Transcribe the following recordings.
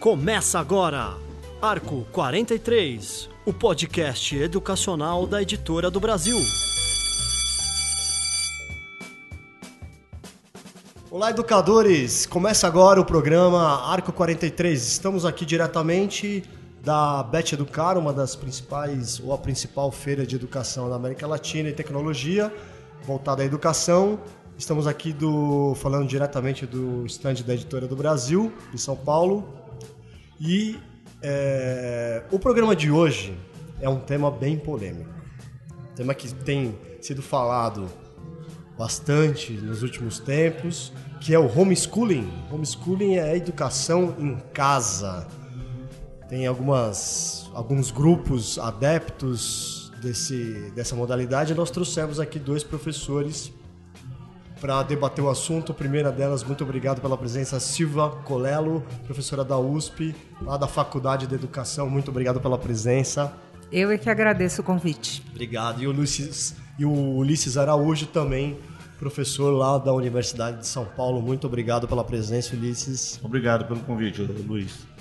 Começa agora, Arco 43, o podcast educacional da Editora do Brasil. Olá, educadores! Começa agora o programa Arco 43. Estamos aqui diretamente da Bet Educar, uma das principais ou a principal feira de educação da América Latina e tecnologia, voltada à educação. Estamos aqui do, falando diretamente do estande da Editora do Brasil, de São Paulo. E é, o programa de hoje é um tema bem polêmico. Um tema que tem sido falado bastante nos últimos tempos, que é o homeschooling. Homeschooling é a educação em casa tem algumas, alguns grupos adeptos desse, dessa modalidade. Nós trouxemos aqui dois professores para debater o assunto. A primeira delas, muito obrigado pela presença, Silva Colelo, professora da USP, lá da Faculdade de Educação. Muito obrigado pela presença. Eu é que agradeço o convite. Obrigado. E o Ulisses, e o Ulisses Araújo também, professor lá da Universidade de São Paulo. Muito obrigado pela presença, Ulisses. Obrigado pelo convite, Luiz.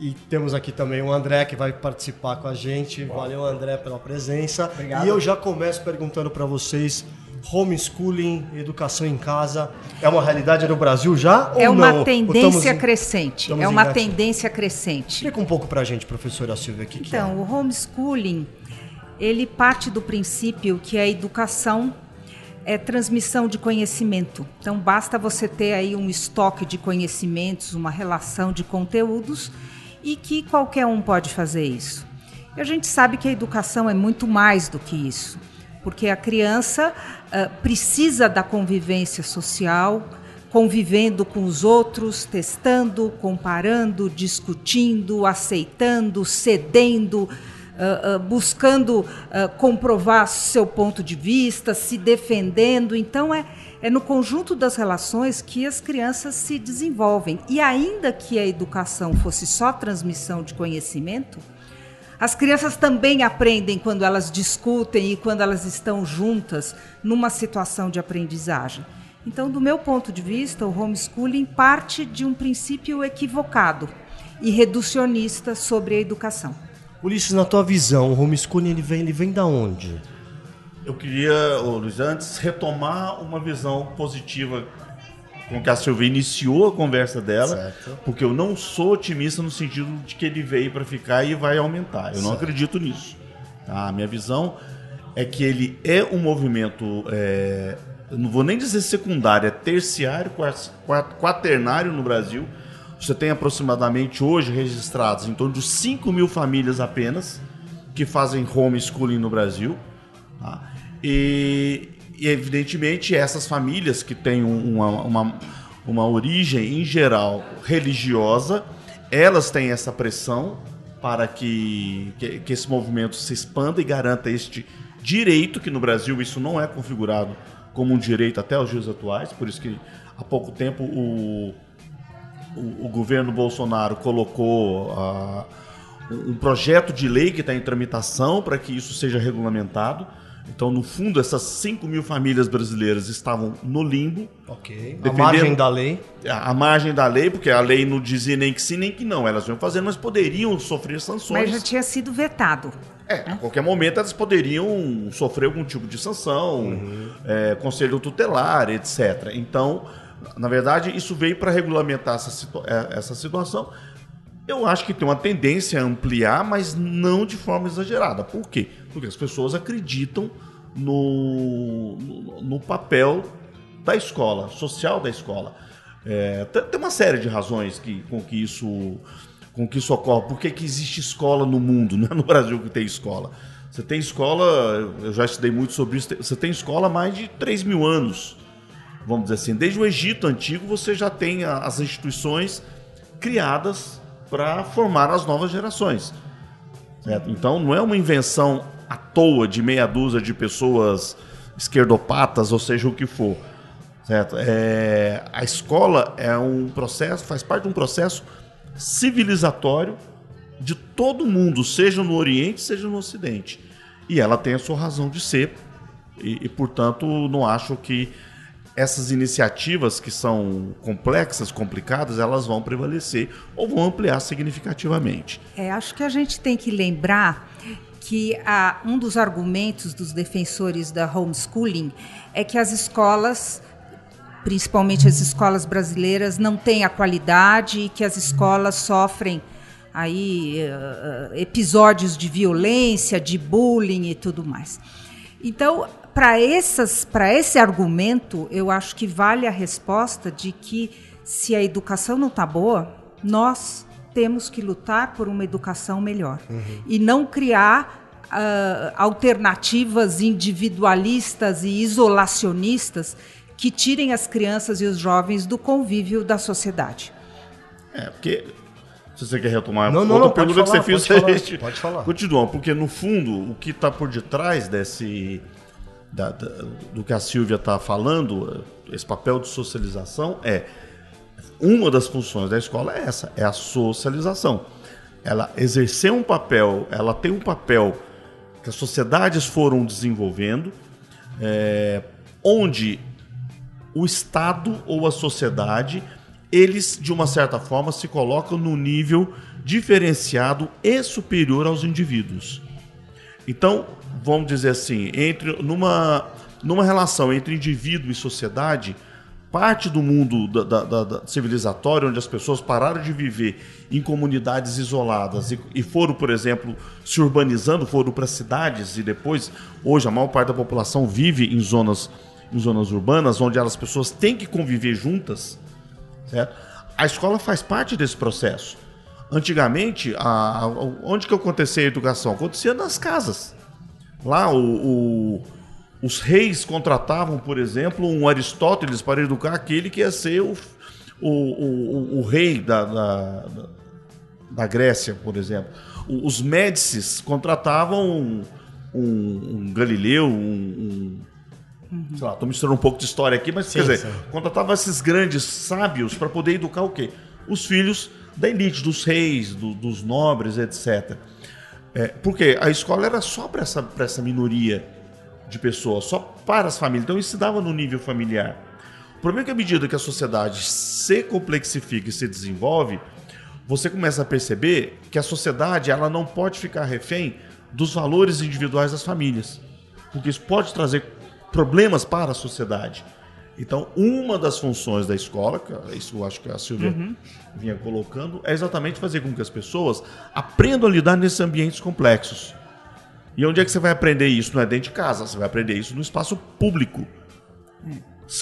E temos aqui também o André que vai participar com a gente. Valeu, André, pela presença. Obrigado. E eu já começo perguntando para vocês: homeschooling, educação em casa, é uma realidade no Brasil já? É uma não? tendência crescente. É uma tendência crescente. Explica um pouco para a gente, professora Silvia, o que, então, que é? o homeschooling, ele parte do princípio que a educação é transmissão de conhecimento. Então, basta você ter aí um estoque de conhecimentos, uma relação de conteúdos e que qualquer um pode fazer isso. E a gente sabe que a educação é muito mais do que isso, porque a criança uh, precisa da convivência social, convivendo com os outros, testando, comparando, discutindo, aceitando, cedendo, uh, uh, buscando comprovar seu ponto de vista, se defendendo. Então, é, é no conjunto das relações que as crianças se desenvolvem. E ainda que a educação fosse só transmissão de conhecimento, as crianças também aprendem quando elas discutem e quando elas estão juntas numa situação de aprendizagem. Então, do meu ponto de vista, o homeschooling parte de um princípio equivocado e reducionista sobre a educação. Ulisses, na tua visão, o homeschooling ele vem, ele vem da onde? Eu queria, Luiz, antes retomar uma visão positiva com que a Silvia iniciou a conversa dela, certo. porque eu não sou otimista no sentido de que ele veio para ficar e vai aumentar. Eu certo. não acredito nisso. Tá? A minha visão é que ele é um movimento, é, não vou nem dizer secundário, é terciário, quaternário no Brasil. Você tem aproximadamente hoje registrados em torno de 5 mil famílias apenas que fazem homeschooling no Brasil. Tá? E, e, evidentemente, essas famílias que têm uma, uma, uma origem, em geral, religiosa, elas têm essa pressão para que, que, que, esse movimento se expanda e garanta este direito, que no Brasil isso não é configurado como um direito até os dias atuais, por isso que há pouco tempo o, o, o governo Bolsonaro colocou uh, um projeto de lei que está em tramitação para que isso seja regulamentado. Então, no fundo, essas 5 mil famílias brasileiras estavam no limbo. Ok. A margem da lei. A, a, margem da lei, porque a lei não dizia nem que sim nem que não. Elas iam fazendo, mas poderiam sofrer sanções. Mas já tinha sido vetado. É, né? a qualquer momento elas poderiam sofrer algum tipo de sanção, uhum. é, conselho tutelar, etc. Então, na verdade, isso veio para regulamentar essa, situa é, essa situação. Eu acho que tem uma tendência a ampliar, mas não de forma exagerada. Por quê? Porque as pessoas acreditam no, no, no papel da escola, social da escola. É, tem uma série de razões que, com que isso com que isso ocorre. Por que, que existe escola no mundo? Não é no Brasil que tem escola. Você tem escola, eu já estudei muito sobre isso, você tem escola há mais de 3 mil anos. Vamos dizer assim, desde o Egito Antigo você já tem as instituições criadas para formar as novas gerações. Certo? Então não é uma invenção à toa de meia dúzia de pessoas esquerdopatas, ou seja o que for. Certo? É, a escola é um processo, faz parte de um processo civilizatório de todo mundo, seja no Oriente, seja no Ocidente. E ela tem a sua razão de ser E, e, portanto, não acho que essas iniciativas que são complexas, complicadas, elas vão prevalecer ou vão ampliar significativamente. É, acho que a gente tem que lembrar que a, um dos argumentos dos defensores da homeschooling é que as escolas, principalmente as escolas brasileiras, não têm a qualidade e que as escolas sofrem aí uh, episódios de violência, de bullying e tudo mais. Então, para essas, para esse argumento, eu acho que vale a resposta de que se a educação não está boa, nós temos que lutar por uma educação melhor uhum. e não criar uh, alternativas individualistas e isolacionistas que tirem as crianças e os jovens do convívio da sociedade. É, porque se você quer retomar não, outra não, pergunta que você fez, pode falar, gente pode falar. Continua, porque no fundo o que está por detrás desse da, da, do que a Silvia está falando, esse papel de socialização, é uma das funções da escola é essa, é a socialização. Ela exercer um papel, ela tem um papel que as sociedades foram desenvolvendo, é, onde o Estado ou a sociedade, eles, de uma certa forma, se colocam no nível diferenciado e superior aos indivíduos. Então, vamos dizer assim, entre numa, numa relação entre indivíduo e sociedade, parte do mundo da, da, da, civilizatório, onde as pessoas pararam de viver em comunidades isoladas e, e foram, por exemplo, se urbanizando, foram para cidades e depois, hoje, a maior parte da população vive em zonas, em zonas urbanas, onde as pessoas têm que conviver juntas, certo? A escola faz parte desse processo. Antigamente, a, a, onde que acontecia a educação? Acontecia nas casas. Lá, o, o, os reis contratavam, por exemplo, um Aristóteles para educar aquele que ia ser o, o, rei da, da, da, Grécia, por exemplo. Os Médicis contratavam um, um, um Galileu, um, um sei lá, estou misturando um pouco de história aqui, mas sim, quer dizer, sim. contratava esses grandes sábios para poder educar o quê? Os filhos da elite, dos reis, do, dos nobres, etc. É, porque a escola era só para essa, essa minoria de pessoas, só para as famílias. Então isso se dava no nível familiar. O problema é que à medida que a sociedade se complexifica e se desenvolve, você começa a perceber que a sociedade ela não pode ficar refém dos valores individuais das famílias, porque isso pode trazer problemas para a sociedade. Então, uma das funções da escola, isso eu acho que a Silvia uhum. vinha colocando, é exatamente fazer com que as pessoas aprendam a lidar nesses ambientes complexos. E onde é que você vai aprender isso? Não é dentro de casa, você vai aprender isso no espaço público,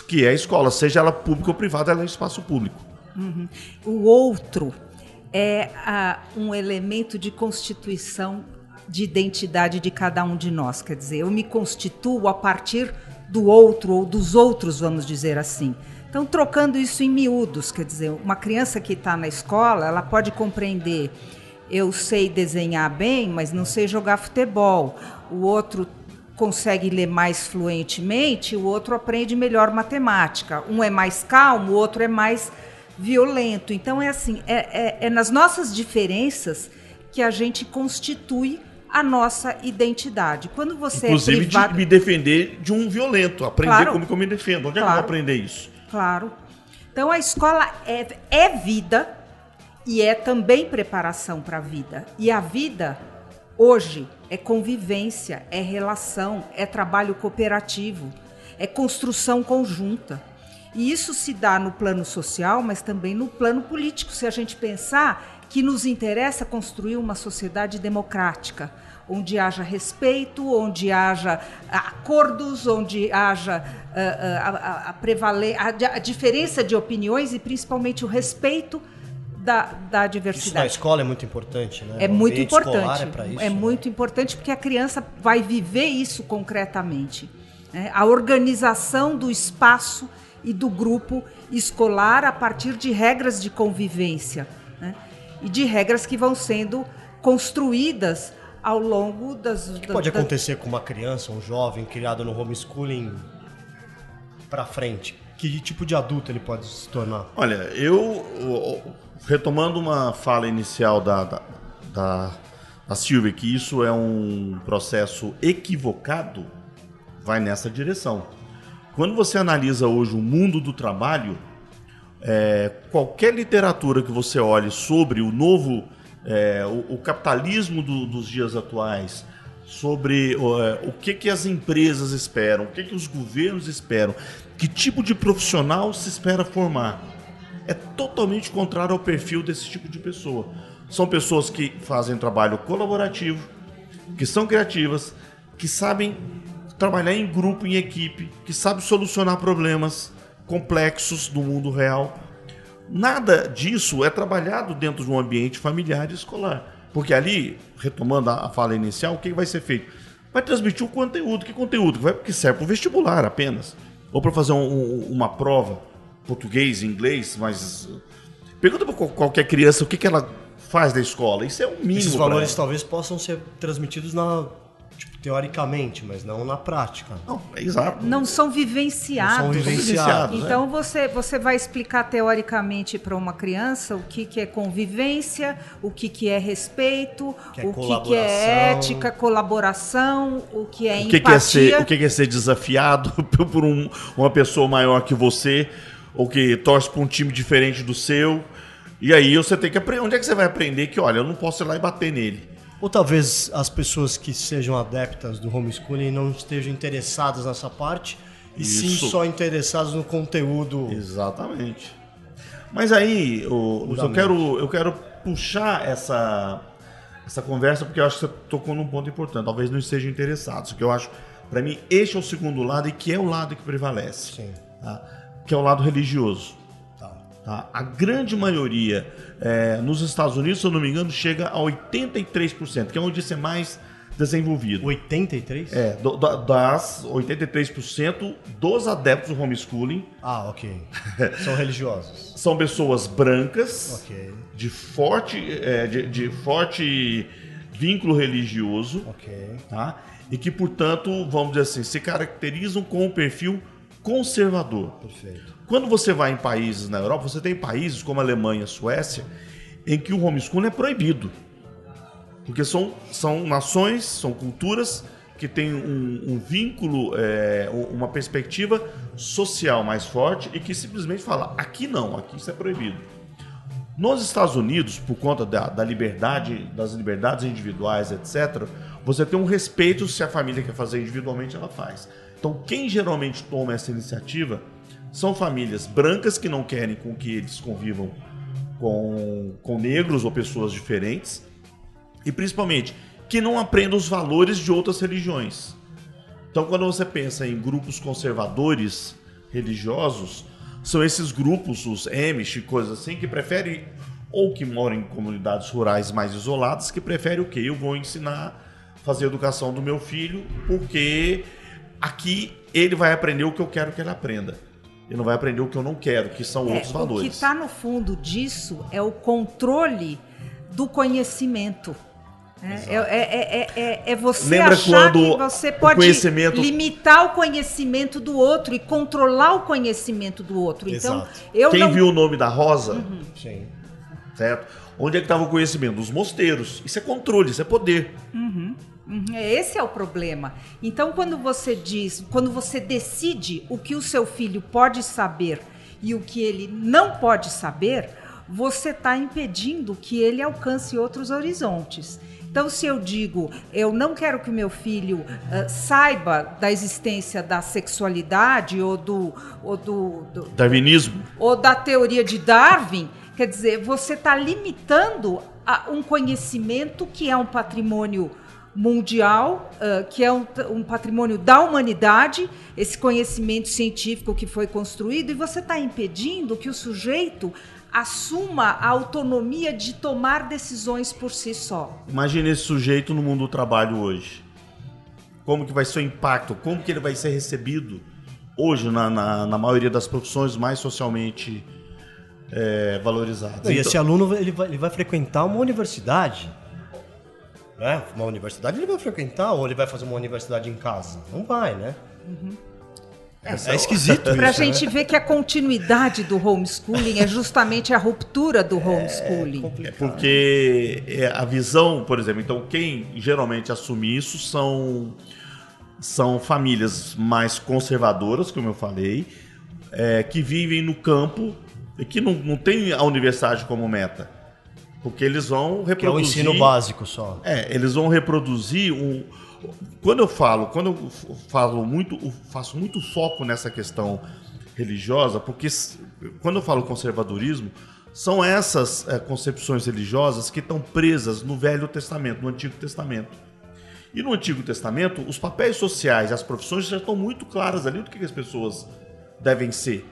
que é a escola, seja ela pública ou privada, ela é espaço público. Uhum. O outro é a, um elemento de constituição de identidade de cada um de nós. Quer dizer, eu me constituo a partir do outro ou dos outros, vamos dizer assim. Então, trocando isso em miúdos, quer dizer, uma criança que está na escola, ela pode compreender: eu sei desenhar bem, mas não sei jogar futebol. O outro consegue ler mais fluentemente, o outro aprende melhor matemática. Um é mais calmo, o outro é mais violento. Então, é assim: é, é, é nas nossas diferenças que a gente constitui a nossa identidade. Quando você é Inclusive é privado... de me defender de um violento, aprender claro. como que eu me defendo. Onde claro. é que eu vou aprender isso? Claro. Então a escola é, é vida e é também preparação para a vida. E a vida hoje é convivência, é relação, é trabalho cooperativo, é construção conjunta. E isso se dá no plano social, mas também no plano político, se a gente pensar que nos interessa construir uma sociedade democrática, onde haja respeito, onde haja acordos, onde haja uh, uh, a, a, prevale a, a, diferença de opiniões e principalmente o respeito da, da diversidade. Isso na escola é muito importante, né? É muito importante. É, isso, é né? muito importante porque a criança vai viver isso concretamente. Né? A organização do espaço e do grupo escolar a partir de regras de convivência. Né? E de regras que vão sendo construídas ao longo das. O que pode da, acontecer com uma criança, um jovem criado no homeschooling para frente? Que tipo de adulto ele pode se tornar? Olha, eu retomando uma fala inicial da, da, da, da Silvia, que isso é um processo equivocado, vai nessa direção. Quando você analisa hoje o mundo do trabalho, é, qualquer literatura que você olhe sobre o novo, é, o, o, capitalismo do, dos dias atuais, sobre é, o que, que as empresas esperam, o que, que os governos esperam, que tipo de profissional se espera formar, é totalmente contrário ao perfil desse tipo de pessoa. São pessoas que fazem trabalho colaborativo, que são criativas, que sabem trabalhar em grupo, em equipe, que sabem solucionar problemas complexos do mundo real. Nada disso é trabalhado dentro de um ambiente familiar e escolar. Porque ali, retomando a fala inicial, o que vai ser feito? Vai transmitir o conteúdo. Que conteúdo? Vai porque serve para o vestibular apenas. Ou para fazer um, uma prova, português, inglês, mas. Pergunta para qualquer criança o que, que ela faz da escola. Isso é o mínimo. Esses valores talvez possam ser transmitidos na teoricamente, mas não na prática. Não, é exato. Não são vivenciados. Não são vivenciados. Então é. você, você vai explicar teoricamente para uma criança o que, que é convivência, o que, que é respeito, que é o que, que é ética, colaboração, o que é o que empatia. Que é ser, o que é ser desafiado por um, uma pessoa maior que você, ou que torce para um time diferente do seu. E aí você tem que aprender. Onde é que você vai aprender que, olha, eu não posso ir lá e bater nele? Ou talvez as pessoas que sejam adeptas do homeschooling não estejam interessadas nessa parte, e Isso. sim só interessadas no conteúdo. Exatamente. Mas aí, o, eu, quero, eu quero puxar essa, essa conversa porque eu acho que você tocou num ponto importante. Talvez não estejam interessados. Porque eu acho, para mim, este é o segundo lado e que é o lado que prevalece. Tá? Que é o lado religioso. Tá? A grande maioria é, nos Estados Unidos, se eu não me engano, chega a 83%, que é onde isso é mais desenvolvido. 83%? É, do, das 83% dos adeptos do homeschooling. Ah, ok. São religiosos. São pessoas brancas, okay. de, forte, é, de, de, forte vínculo religioso. Ok. Tá? E que, portanto, vamos dizer assim, se caracterizam com um perfil conservador. Perfeito. Quando você vai em países na Europa, você tem países como Alemanha, Suécia, em que o homeschooling é proibido. Porque são, são nações, são culturas que têm um, um vínculo, é, uma perspectiva social mais forte e que simplesmente fala: aqui não, aqui isso é proibido. Nos Estados Unidos, por conta da, da liberdade, das liberdades individuais, etc., você tem um respeito se a família quer fazer individualmente, ela faz. Então, quem geralmente toma essa iniciativa são famílias brancas que não querem com que eles convivam com, com negros ou pessoas diferentes. E principalmente que não aprendam os valores de outras religiões. Então, quando você pensa em grupos conservadores religiosos, são esses grupos, os Amish, coisas assim, que preferem, ou que moram em comunidades rurais mais isoladas, que preferem o quê? Eu vou ensinar, fazer educação do meu filho, porque aqui ele vai aprender o que eu quero que ele aprenda e não vai aprender o que eu não quero, que são é, outros valores. O que está no fundo disso é o controle do conhecimento. É, é, é, é, você Lembra achar que você pode conhecimento... limitar o conhecimento do outro e controlar o conhecimento do outro. Então, eu Quem não... viu o nome da Rosa? Uhum. Sim. Certo? Onde é que estava o conhecimento? Nos mosteiros. Isso é controle, isso é poder. Uhum. Uhum, esse é o problema. Então, quando você diz, quando você decide o que o seu filho pode saber e o que ele não pode saber, você está impedindo que ele alcance outros horizontes. Então, se eu digo, eu não quero que meu filho uh, saiba da existência da sexualidade ou do, ou do, do darwinismo ou da teoria de Darwin, quer dizer, você está limitando a um conhecimento que é um patrimônio mundial, uh, que é um, um, patrimônio da humanidade, esse conhecimento científico que foi construído, e você está impedindo que o sujeito assuma a autonomia de tomar decisões por si só. Imagine esse sujeito no mundo do trabalho hoje. Como que vai ser o impacto? Como que ele vai ser recebido hoje na, na, na maioria das profissões mais socialmente é, valorizadas? E então... esse aluno ele vai, ele vai frequentar uma universidade né? Uma universidade ele vai frequentar ou ele vai fazer uma universidade em casa? Não vai, né? Uhum. É, é, esquisito isso. Pra gente né? ver que a continuidade do homeschooling é justamente a ruptura do homeschooling. É, é porque é, a visão, por exemplo, então quem geralmente assume isso são são famílias mais conservadoras, como eu falei, é, que vivem no campo e que não, não tem a universidade como meta. Porque eles vão reproduzir. Que é o ensino básico só. É, eles vão reproduzir um. Quando eu falo, quando eu falo muito, faço muito foco nessa questão religiosa, porque quando eu falo conservadorismo, são essas é, concepções religiosas que estão presas no Velho Testamento, no Antigo Testamento. E no Antigo Testamento, os papéis sociais, as profissões já estão muito claras ali do que as pessoas devem ser.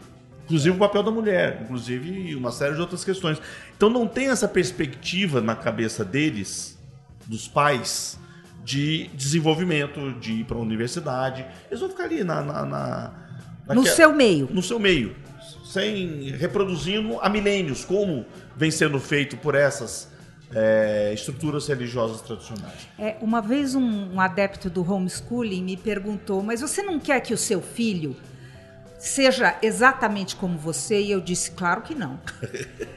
Inclusive o papel da mulher, inclusive uma série de outras questões. Então não tem essa perspectiva na cabeça deles, dos pais, de desenvolvimento, de ir para a universidade. Eles vão ficar ali na, na, na no seu meio. No seu meio. Sem reproduzindo há milênios, como vem sendo feito por essas é, estruturas religiosas tradicionais. É, uma vez um, um adepto do homeschooling me perguntou: mas você não quer que o seu filho seja exatamente como você? E eu disse: claro que não.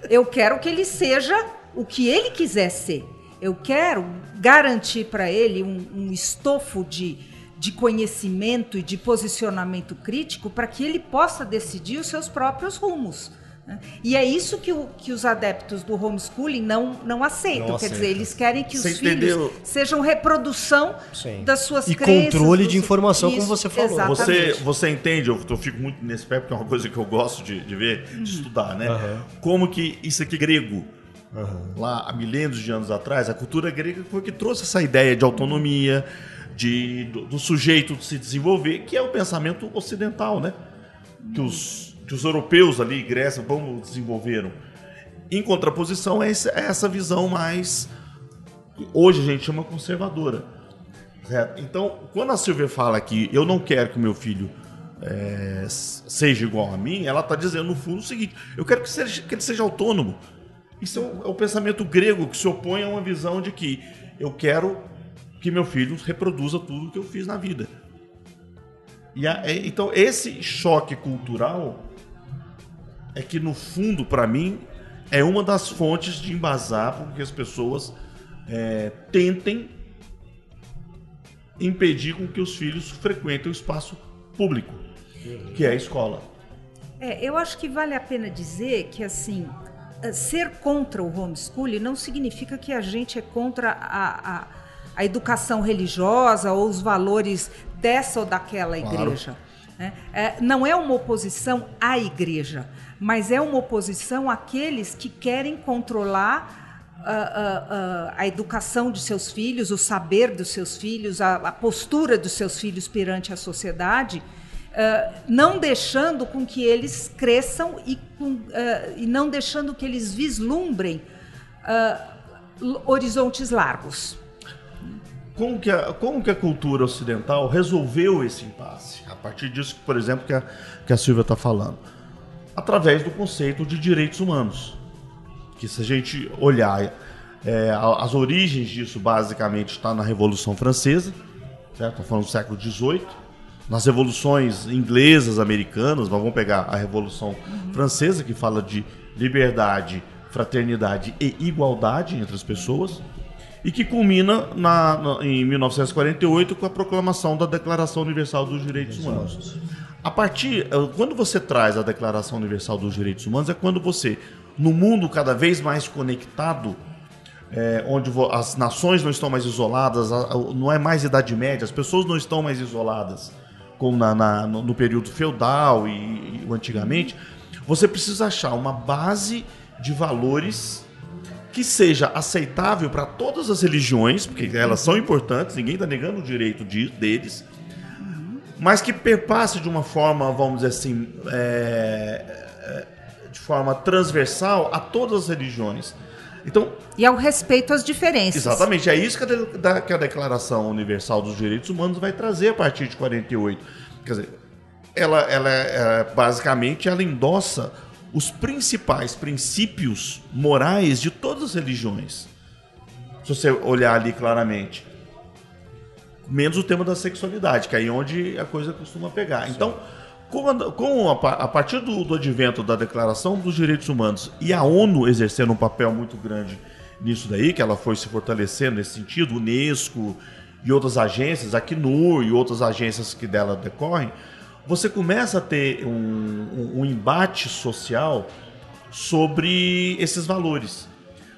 Eu quero que ele seja o que ele quiser ser. Eu quero garantir para ele um, um estofo de, de conhecimento e de posicionamento crítico para que ele possa decidir os seus próprios rumos. E é isso que, o, que os adeptos do homeschooling não, não aceitam. Não Quer dizer, eles querem que você os entendeu? filhos sejam reprodução Sim. das suas e crenças. E controle de informação, isso, como você falou. Você, você entende, eu, eu, fico muito nesse pé, porque é uma coisa que eu gosto de, de ver, de uhum. estudar, né? Uhum. Como que isso aqui é grego. Uhum. Lá há milênios de anos atrás, a cultura grega foi que trouxe essa ideia de autonomia, de, do, do sujeito se desenvolver, que é o pensamento ocidental, né? Que os que os europeus ali, Grécia, vão desenvolveram. Em contraposição é essa visão mais hoje a gente chama conservadora. Certo? Então, quando a Silvia fala que eu não quero que meu filho é, seja igual a mim, ela está dizendo no fundo o seguinte: eu quero que, seja, que ele seja autônomo. Isso é o, é o, pensamento grego que se opõe a uma visão de que eu quero que meu filho reproduza tudo que eu fiz na vida. A, é, então, esse choque cultural é que no fundo, para mim, é uma das fontes de embasar porque as pessoas é, tentem impedir com que os filhos frequentem o espaço público, que é a escola. É, eu acho que vale a pena dizer que assim eh, ser contra o homeschooling não significa que a gente é contra a, a, a educação religiosa ou os valores dessa ou daquela claro. igreja. Né? É, não é uma oposição à igreja, mas é uma oposição àqueles que querem controlar a, ah, ah, ah, a, educação de seus filhos, o saber dos seus filhos, a, a postura dos seus filhos perante a sociedade, uh, não deixando com que eles cresçam e, com, uh, e não deixando que eles vislumbrem uh, horizontes largos. Como que, a, como que a cultura ocidental resolveu esse impasse? A partir disso, por exemplo, que a, que a Silvia está falando através do conceito de direitos humanos. Que se a gente olhar é, as origens disso, basicamente, está na Revolução Francesa, certo? Falando do século XVIII. Nas revoluções inglesas, americanas, nós vamos pegar a Revolução uhum. Francesa, que fala de liberdade, fraternidade e igualdade entre as pessoas, e que culmina na, na, em 1948 com a proclamação da Declaração Universal dos Direitos Humanos. A partir. Eh, quando você traz a Declaração Universal dos Direitos Humanos, é quando você, no mundo cada vez mais conectado, é, onde as nações não estão mais isoladas, não é mais Idade Média, as pessoas não estão mais isoladas como na, na, no, período feudal e, e antigamente, você precisa achar uma base de valores que seja aceitável para todas as religiões, porque elas são importantes, ninguém está negando o direito de, deles, mas que perpasse de uma forma, vamos dizer assim, é, é, de forma transversal a todas as religiões. Então, e ao respeito às diferenças. Exatamente, é isso que a, que a Declaração Universal dos Direitos Humanos vai trazer a partir de 48. Quer dizer, ela, ela é, basicamente ela endossa os principais princípios morais de todas as religiões. Se você olhar ali claramente menos o tema da sexualidade, que é aí onde a coisa costuma pegar. Sim. Então, com, a, com a, a, partir do, do advento da Declaração dos Direitos Humanos e a ONU exercendo um papel muito grande nisso daí, que ela foi se fortalecendo nesse sentido, Unesco e outras agências, a Acnur e outras agências que dela decorrem, você começa a ter um, um, um embate social sobre esses valores.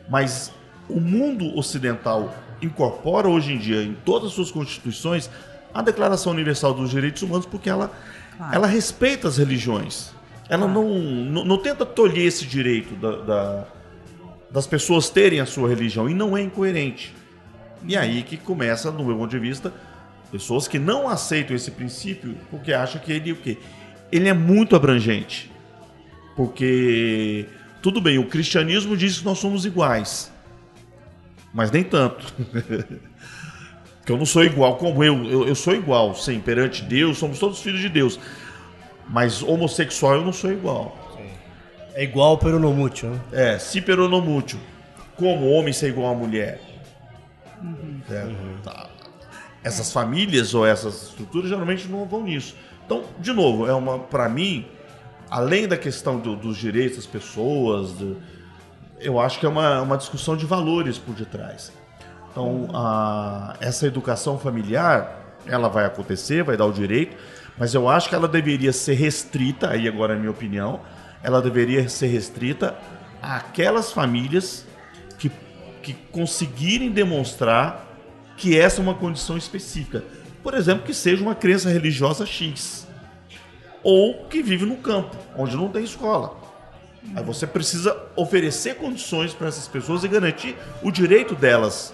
Mas o mundo ocidental incorpora hoje em dia em todas as suas constituições a Declaração Universal dos Direitos Humanos porque ela, claro. ela respeita as religiões. Ela claro. não, não, não, tenta tolher esse direito da, da, das pessoas terem a sua religião e não é incoerente. E aí que começa, no meu ponto de vista, pessoas que não aceitam esse princípio porque acham que ele o quê? Ele é muito abrangente. Porque tudo bem, o cristianismo diz que nós somos iguais. Mas nem tanto. que eu não sou igual como eu. eu. Eu sou igual, sim, perante Deus, somos todos filhos de Deus. Mas homossexual eu não sou igual. Sim. É igual peronomútil, né? É, se peronomútil. Como homem ser igual a mulher. Uhum. É, uhum. Tá. Essas famílias ou essas estruturas geralmente não vão nisso. Então, de novo, é uma para mim, além da questão do, dos direitos das pessoas, do, eu acho que é uma, uma discussão de valores por detrás. Então, a, essa educação familiar, ela vai acontecer, vai dar o direito, mas eu acho que ela deveria ser restrita, aí agora é a minha opinião, ela deveria ser restrita àquelas famílias que, que conseguirem demonstrar que essa é uma condição específica. Por exemplo, que seja uma crença religiosa X. Ou que vive no campo, onde não tem escola. Aí você precisa oferecer condições para essas pessoas e garantir o direito delas.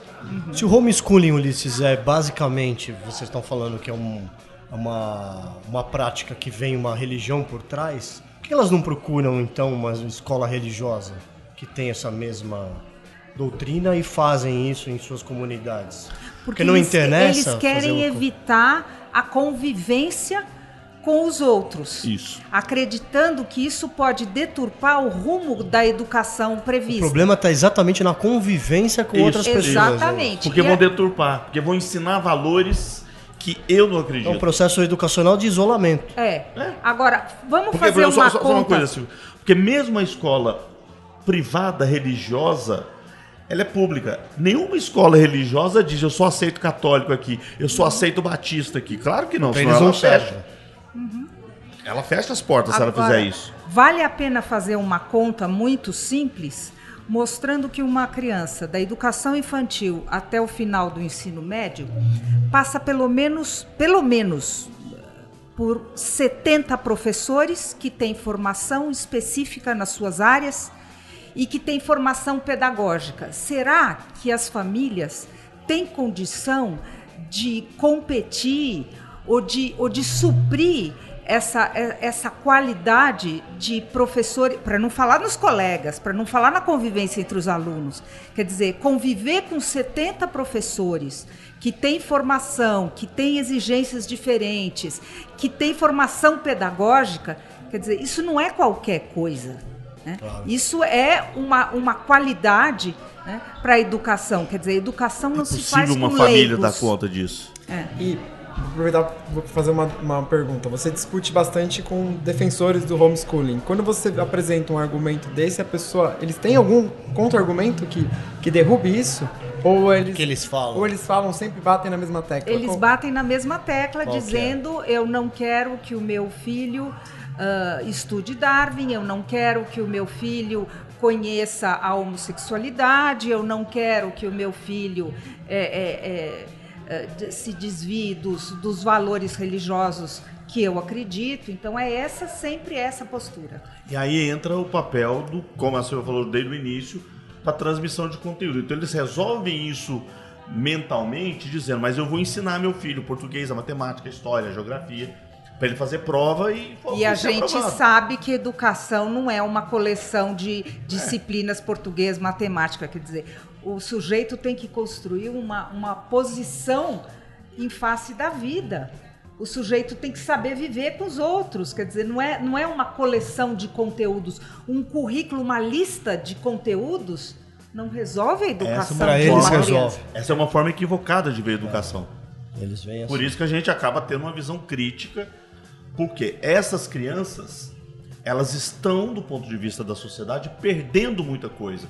Se o homeschooling, Ulisses, é basicamente, vocês estão falando que é um, uma, uma prática que vem uma religião por trás, por que elas não procuram então uma escola religiosa que tem essa mesma doutrina e fazem isso em suas comunidades? Porque, Porque não eles, interessa. Eles querem evitar a convivência com os outros. Isso. Acreditando que isso pode deturpar o rumo da educação prevista. O problema está exatamente na convivência com isso. outras pessoas. Exatamente. Porque e vão é... deturpar, porque vão ensinar valores que eu não acredito. É um processo educacional de isolamento. É. é. Agora, vamos porque, fazer uma só, conta... Só uma coisa, Silvio. Porque mesmo a escola privada religiosa, ela é pública. Nenhuma escola religiosa diz eu só aceito católico aqui, eu só aceito batista aqui. Claro que não, então senão ela fecha. Uhum. Ela fecha as portas Agora, se ela fizer isso. Vale a pena fazer uma conta muito simples, mostrando que uma criança da educação infantil até o final do ensino médio passa pelo menos, pelo menos por 70 professores que têm formação específica nas suas áreas e que têm formação pedagógica. Será que as famílias têm condição de competir ou de, ou de suprir essa, essa qualidade de professor, para não falar nos colegas, para não falar na convivência entre os alunos. Quer dizer, conviver com 70 professores que têm formação, que têm exigências diferentes, que têm formação pedagógica, quer dizer, isso não é qualquer coisa. Né? Claro. Isso é uma, uma qualidade né, para a educação. Quer dizer, a educação não é se faz com uma família dar conta disso. É. E aproveitar vou fazer uma, uma pergunta. Você discute bastante com defensores do homeschooling. Quando você apresenta um argumento desse, a pessoa, eles têm algum contra-argumento que, que derrube isso? Ou eles, que eles falam? Ou eles falam, sempre batem na mesma tecla? Eles Qual? batem na mesma tecla, Qual é? dizendo: é? eu não quero que o meu filho uh, estude Darwin, eu não quero que o meu filho conheça a homossexualidade, eu não quero que o meu filho é, é, se desvie dos, dos valores religiosos que eu acredito. Então é essa sempre essa postura. E aí entra o papel do, como a senhora falou desde o início, para transmissão de conteúdo. Então eles resolvem isso mentalmente, dizendo: mas eu vou ensinar meu filho português, a matemática, a história, a geografia, para ele fazer prova e. E a gente aprovado. sabe que educação não é uma coleção de disciplinas é. português, matemática, quer dizer, o sujeito tem que construir uma, uma posição em face da vida. O sujeito tem que saber viver com os outros, quer dizer, não é, não é uma coleção de conteúdos, um currículo, uma lista de conteúdos não resolve a educação. Essa, eles resolve. Essa é uma forma equivocada de ver a educação. É. Eles veem assim. Por isso que a gente acaba tendo uma visão crítica, porque essas crianças, elas estão, do ponto de vista da sociedade, perdendo muita coisa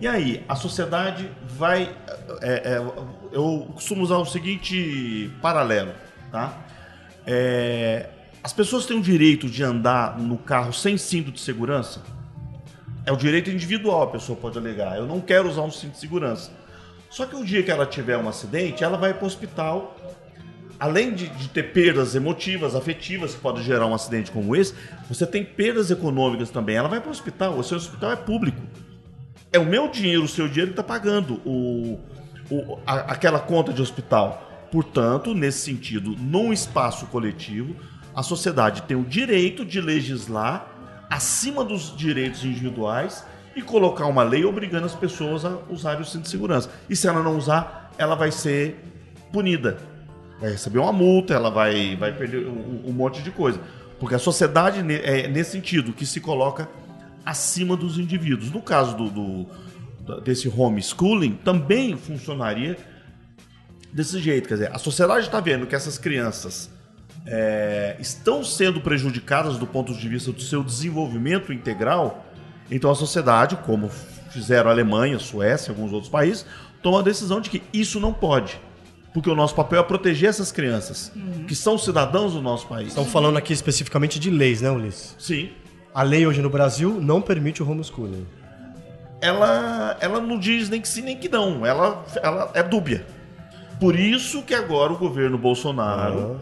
E aí, a sociedade vai. é, é, eu costumo usar o seguinte paralelo, tá? É, as pessoas têm o direito de andar no carro sem cinto de segurança? É o direito individual, a pessoa pode alegar. Eu não quero usar um cinto de segurança. Só que o dia que ela tiver um acidente, ela vai para o hospital. Além de, de ter perdas emotivas, afetivas, que pode gerar um acidente como esse, você tem perdas econômicas também. Ela vai para o hospital. O seu hospital é público. É o meu dinheiro, o seu dinheiro que está pagando o, o, a- aquela conta de hospital. Portanto, nesse sentido, num espaço coletivo, a sociedade tem o direito de legislar acima dos direitos individuais e colocar uma lei obrigando as pessoas a usarem o cinto de segurança. E se ela não usar, ela vai ser punida. Vai receber uma multa, ela vai, vai perder um, um monte de coisa. Porque a sociedade é nesse sentido que se coloca acima dos indivíduos. No caso do, do- desse homeschooling, também funcionaria desse jeito. Quer dizer, a sociedade está vendo que essas crianças é, estão sendo prejudicadas do ponto de vista do seu desenvolvimento integral, então a sociedade, como fizeram a Alemanha, Suécia alguns outros países, toma a decisão de que isso não pode. Porque o nosso papel é proteger essas crianças, que são cidadãos do nosso país. Estamos falando aqui especificamente de leis, né, Ulisses? Sim. A lei hoje no Brasil não permite o homeschooling. ela, ela não diz nem que sim nem que não. Ela, ela é dúbia. Por isso que agora o governo Bolsonaro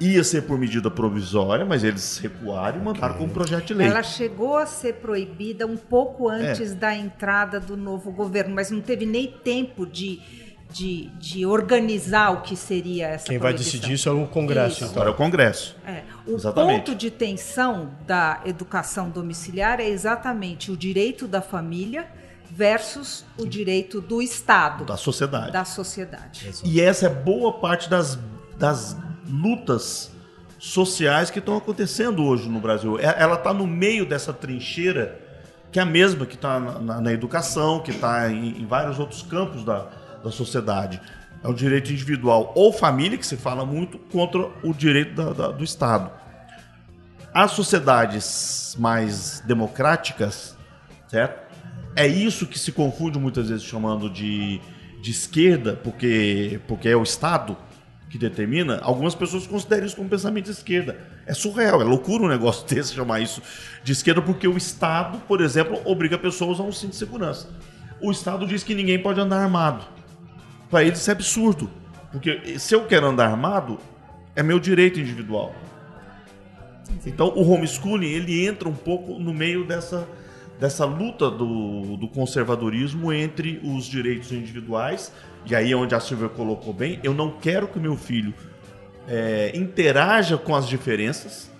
ia ser por medida provisória, mas eles recuaram e mandaram com um projeto de lei. Ela chegou a ser proibida um pouco antes da entrada do novo governo, mas não teve nem tempo de, de, de organizar o que seria essa Quem vai proibição. decidir isso é o Congresso, Isso. Agora é o Congresso. É, o Exatamente. ponto de tensão da educação domiciliar é exatamente o direito da família versus o direito do Estado, Da sociedade. da sociedade. E essa é boa parte das, das lutas sociais que estão acontecendo hoje no Brasil. É- Ela está no meio dessa trincheira que é a mesma que está na, na- na educação, que está em, em vários outros campos da, da sociedade. É o direito individual ou família, que se fala muito, contra o direito da- da- do Estado. As sociedades mais democráticas, certo? É isso que se confunde muitas vezes chamando de, de esquerda, porque, porque é o Estado que determina. Algumas pessoas consideram isso como pensamento de esquerda. É surreal, é loucura um negócio desse chamar isso de esquerda, porque o Estado, por exemplo, obriga a pessoa a usar um cinto de segurança. O Estado diz que ninguém pode andar armado. Para eles isso é absurdo. Porque se eu quero andar armado, é meu direito individual. Então o homeschooling ele entra um pouco no meio dessa, dessa luta do, do conservadorismo entre os direitos individuais, e aí é onde a Silvia colocou bem, eu não quero que meu filho é, interaja com as diferenças,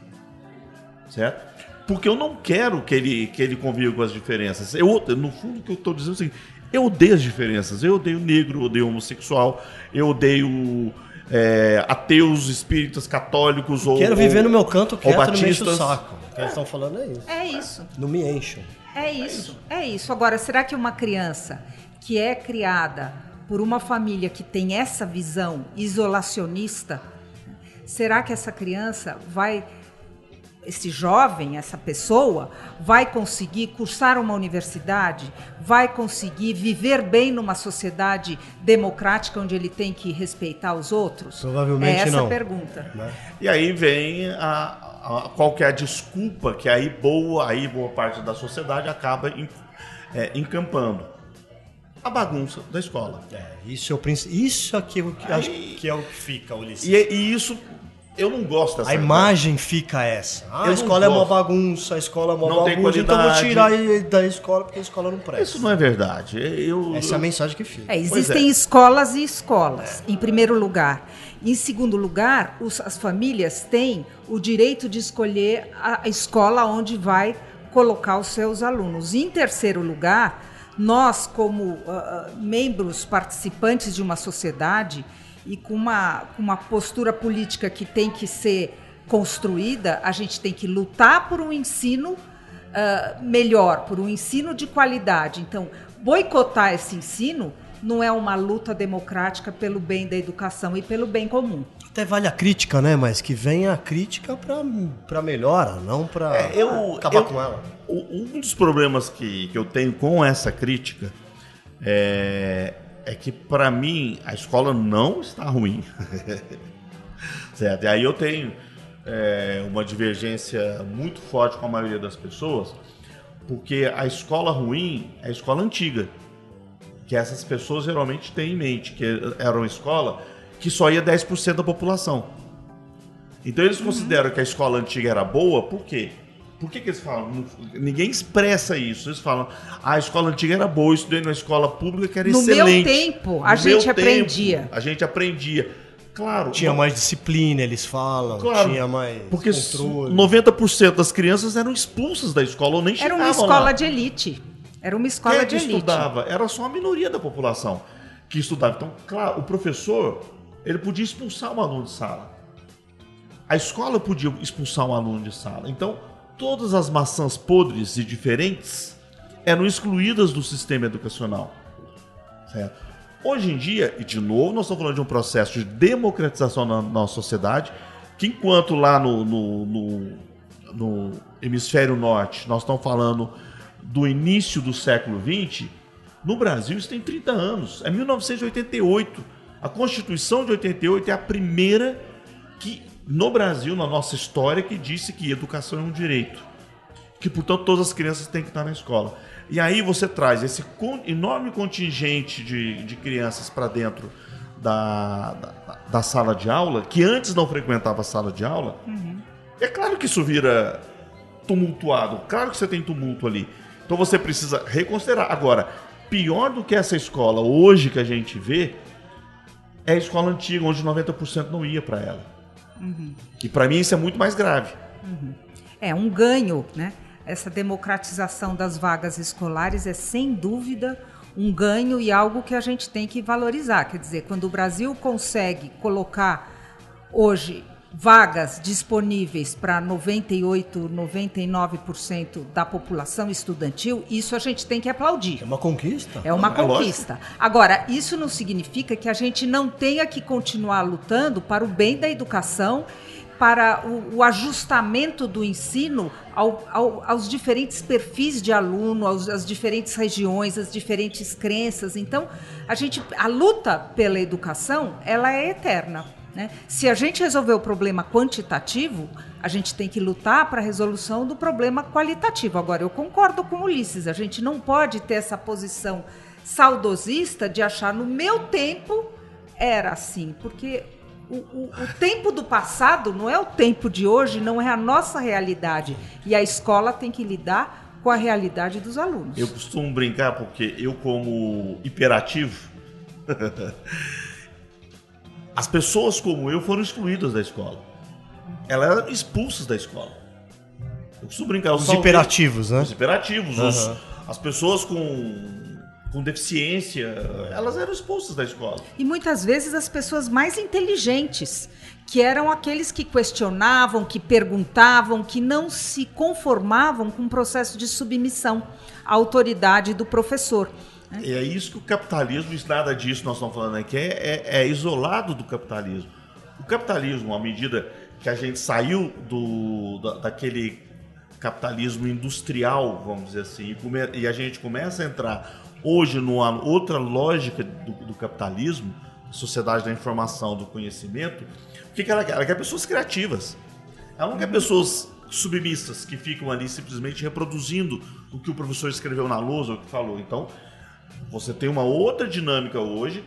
certo? Porque eu não quero que ele, que ele conviva com as diferenças. Eu, no fundo, o que eu estou dizendo é o seguinte, eu odeio as diferenças. Eu odeio negro, eu odeio homossexual, eu odeio é, ateus, espíritas, católicos ou... Quero ou- viver no meu canto quieto, não me enche o batistas. saco. O que eles estão falando é isso. É isso. Não me encham. É isso, é isso. Agora, será que uma criança que é criada por uma família que tem essa visão isolacionista, será que essa criança vai, esse jovem, essa pessoa, vai conseguir cursar uma universidade, vai conseguir viver bem numa sociedade democrática onde ele tem que respeitar os outros? Provavelmente é essa não. a pergunta. E aí vem a, a- qual que é a desculpa que aí boa, aí boa parte da sociedade acaba em- é, encampando. A bagunça da escola. É, isso é o Isso aqui é o que, Aí- acho que é o que fica, Ulisses. E, e isso, eu não gosto dessa A imagem fica essa. Ah, a escola é uma bagunça, a escola é uma Não tem bagunça, então eu vou tirar ele da escola porque a escola não presta. Isso não é verdade. Eu, Essa é a mensagem que fica. É, existem é. escolas e escolas, em primeiro lugar. Em segundo lugar, os- as famílias têm o direito de escolher a, a escola onde vai colocar os seus alunos. Em terceiro lugar, nós, como ah, membros participantes de uma sociedade e com uma, com uma postura política que tem que ser construída, a gente tem que lutar por um ensino ah, melhor, por um ensino de qualidade. Então, boicotar esse ensino não é uma luta democrática pelo bem da educação e pelo bem comum. Até vale a crítica, né? Mas que venha a crítica pra melhora, não pra É, eu- acabar eu- com ela. Um dos problemas que, que eu tenho com essa crítica é, é que, para mim, a escola não está ruim. certo? E aí eu tenho é, uma divergência muito forte com a maioria das pessoas, porque a escola ruim é a escola antiga, que essas pessoas geralmente têm em mente, que era uma escola que só ia 10% da população. Então eles consideram que a escola antiga era boa, por quê? Por que, que eles falam? Ninguém expressa isso. Eles falam, "Ah, a escola antiga era boa, eu estudei numa escola pública que era No meu excelente. tempo, a No gente meu aprendia." tempo, a gente aprendia. Claro. Tinha não- mais disciplina, eles falam. Claro, tinha mais porque controle. 90% das crianças eram expulsas da escola ou nem Era chegavam uma escola lá. de elite. Era uma Quem escola é de que elite. estudava? Era só a minoria da população que estudava. Então, claro, o professor ele podia expulsar um aluno de sala. A escola podia expulsar um aluno de sala. Então, todas as maçãs podres e diferentes eram excluídas do sistema educacional. Certo? Hoje em dia, e de novo, nós estamos falando de um processo de democratização na nossa sociedade, que enquanto lá no, no, no- no hemisfério norte nós estamos falando do início do século XX, no Brasil isso tem 30 anos, é 1988. A Constituição de 88 é a primeira que, no Brasil, na nossa história, que disse que educação é um direito que, portanto, todas as crianças têm que estar na escola. E aí você traz esse enorme contingente de, de crianças para dentro da, da, da sala de aula, que antes não frequentava a sala de aula. É claro que isso vira tumultuado, claro que você tem tumulto ali. Então você precisa reconsiderar. Agora, pior do que essa escola hoje que a gente vê, é a escola antiga, onde 90% não ia para ela. E para mim isso é muito mais grave. É um ganho, né? Essa democratização das vagas escolares é sem dúvida um ganho e algo que a gente tem que valorizar. Quer dizer, quando o Brasil consegue colocar hoje vagas disponíveis para 98, 99% da população estudantil, isso a gente tem que aplaudir. É uma conquista. É uma É lógico. conquista. Agora, isso não significa que a gente não tenha que continuar lutando para o bem da educação, para o, o ajustamento do ensino ao- ao- aos diferentes perfis de aluno, aos- às diferentes regiões, às diferentes crenças. Então, a gente, a luta pela educação, ela é eterna. Né? Se a gente resolver o problema quantitativo, a gente tem que lutar para a resolução do problema qualitativo. Agora, eu concordo com o Ulisses, a gente não pode ter essa posição saudosista de achar no meu tempo era assim, porque o, o- o tempo do passado não é o tempo de hoje, não é a nossa realidade. E a escola tem que lidar com a realidade dos alunos. Eu costumo brincar porque eu, como hiperativo, as pessoas como eu foram excluídas da escola. Elas eram expulsas da escola. Eu costumo brincar. Os talvez- hiperativos, né? Os hiperativos, os- Aham. as pessoas com, com deficiência, elas eram expulsas da escola. E muitas vezes as pessoas mais inteligentes, que eram aqueles que questionavam, que perguntavam, que não se conformavam com o processo de submissão à autoridade do professor. E é isso que o capitalismo, nada disso nós estamos falando aqui, é, é- é isolado do capitalismo. O capitalismo, à medida que a gente saiu do, da- daquele capitalismo industrial, vamos dizer assim, e, come- e a gente começa a entrar hoje numa outra lógica do, do capitalismo, sociedade da informação, do conhecimento, o que, que ela quer? Ela quer pessoas criativas. Ela não quer pessoas submissas que ficam ali simplesmente reproduzindo o que o professor escreveu na lousa, o que falou. Então, você tem uma outra dinâmica hoje.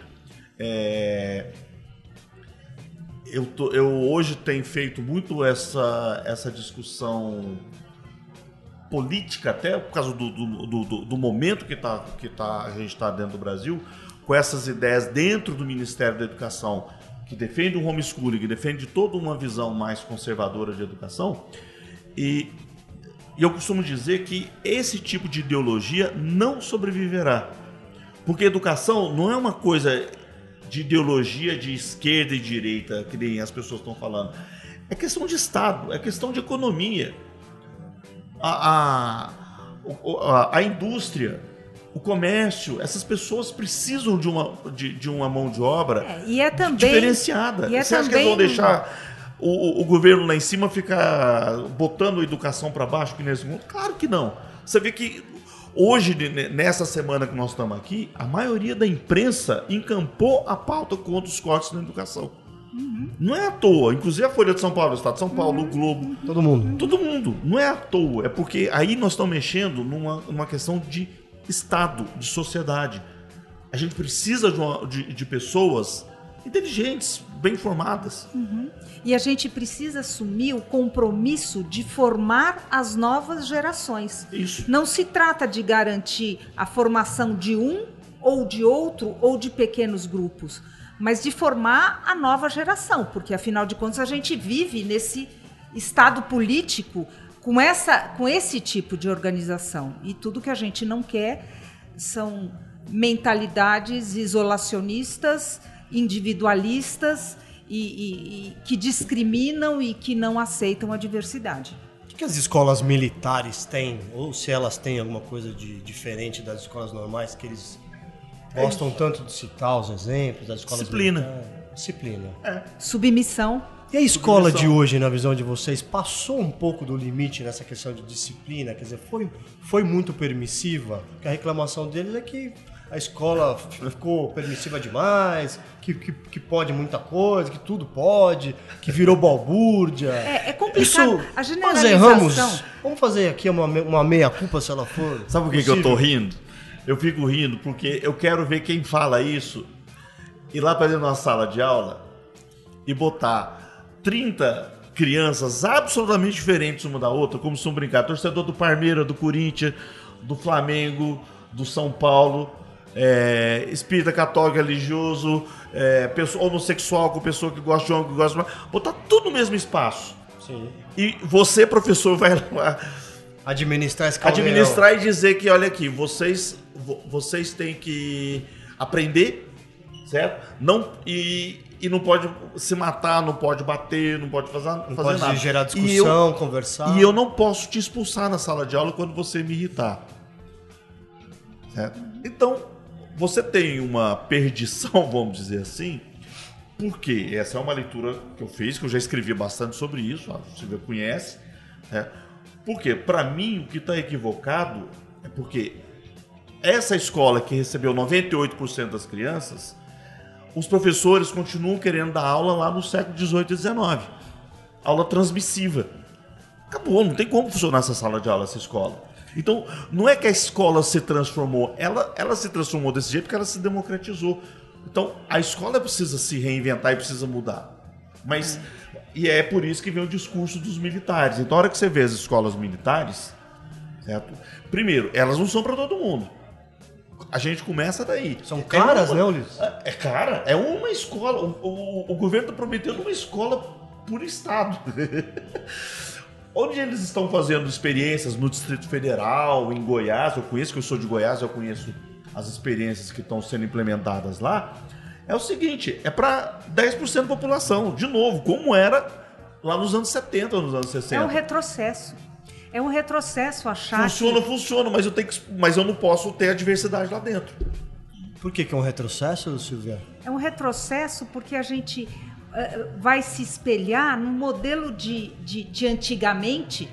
É, Eu, tô- eu hoje tenho feito muito essa, essa discussão política, até por causa do, do, do- do- momento que, tá, que tá, a gente está dentro do Brasil, com essas ideias dentro do Ministério da Educação, que defende o homeschooling, que defende toda uma visão mais conservadora de educação. E, e eu costumo dizer que esse tipo de ideologia não sobreviverá. Porque educação não é uma coisa de ideologia de esquerda e direita, que nem as pessoas estão falando. É questão de Estado, é questão de economia. A, a, a, a indústria o comércio, essas pessoas precisam de uma, de, de uma mão de obra É, e é também diferenciada. e é Você acha que eles vão também- deixar o, o- o governo lá em cima ficar botando a educação para baixo que nesse mundo? Claro que não. Você vê que hoje, ne- nessa semana que nós estamos aqui, a maioria da imprensa encampou a pauta contra os cortes na educação. Não é à toa. Inclusive a Folha de São Paulo, o Estado de São Paulo, o Globo, Todo mundo. Todo mundo. Não é à toa. É porque aí nós estamos mexendo numa, numa questão de Estado, de sociedade. A gente precisa de, uma- de- de pessoas inteligentes, bem formadas. E a gente precisa assumir o compromisso de formar as novas gerações. Isso. Não se trata de garantir a formação de um ou de outro ou de pequenos grupos, mas de formar a nova geração, porque afinal de contas a gente vive nesse estado político com essa com esse tipo de organização e tudo que a gente não quer são mentalidades isolacionistas, individualistas e, e- e que discriminam e que não aceitam a diversidade. O que que as escolas militares têm? Ou se elas têm alguma coisa de diferente das escolas normais que eles gostam tanto de citar os exemplos das escolas Disciplina. militares? Disciplina. Submissão. E a escola de Submissão. hoje, na visão de vocês, passou um pouco do limite nessa questão de disciplina? Quer dizer, foi, foi muito permissiva? Porque a reclamação deles é que a escola ficou permissiva demais, que, que, que pode muita coisa, que tudo pode, que virou balbúrdia. É- é complicado. A Nós generalização- erramos. Vamos fazer aqui uma, uma meia-culpa se ela for. Sabe por que, que eu tô rindo? Eu fico rindo porque eu quero ver quem fala isso ir lá para dentro de uma sala de aula e botar 30 crianças absolutamente diferentes uma da outra, como se um brincar. Torcedor do Parmeira, do Corinthians, do Flamengo, do São Paulo, é, espírita católico religioso, é, pessoa, homossexual com pessoa que gosta de homem, que gosta de Botar tudo no mesmo espaço. Sim. E você, professor, vai lá Administrar esse caldeirão. administrar e dizer que, olha aqui, vocês, vo- vocês têm que aprender, certo? Não, e, e não pode se matar, não pode bater, não pode fazer, Não fazer pode nada. gerar E eu, discussão, conversar. e eu não posso te expulsar na sala de aula quando você me irritar. Certo? Então, você tem uma perdição, vamos dizer assim, porque essa é uma leitura que eu fiz, que eu já escrevi bastante sobre isso, a Silvia conhece. Né? Porque, para mim, o que está equivocado é porque essa escola que recebeu 98% das crianças, os professores continuam querendo dar aula lá no século 18 e 19. Aula transmissiva. Acabou, não tem como funcionar essa sala de aula, essa escola. Então, não é que a escola se transformou, ela, ela se transformou desse jeito porque ela se democratizou. Então, a escola precisa se reinventar e precisa mudar. Mas, e é por isso que vem o discurso dos militares. Então, a hora que você vê as escolas militares, certo? Primeiro, elas não são para todo mundo. A gente começa daí. São É caras, uma- né, Ulisses? é, é cara, é uma escola. O, o- o governo está prometendo uma escola por estado. Onde eles estão fazendo experiências no Distrito Federal, em Goiás, eu conheço que eu sou de Goiás, eu conheço as experiências que estão sendo implementadas lá. É o seguinte, é para 10% da população, de novo, como era lá nos anos 70, nos anos 60. É um retrocesso. É um retrocesso achar Funciona, que... funciona, mas eu tenho que, mas eu não posso ter a diversidade lá dentro. Por que, que é um retrocesso, Silvia? É um retrocesso porque a gente vai se espelhar num modelo de, de, de antigamente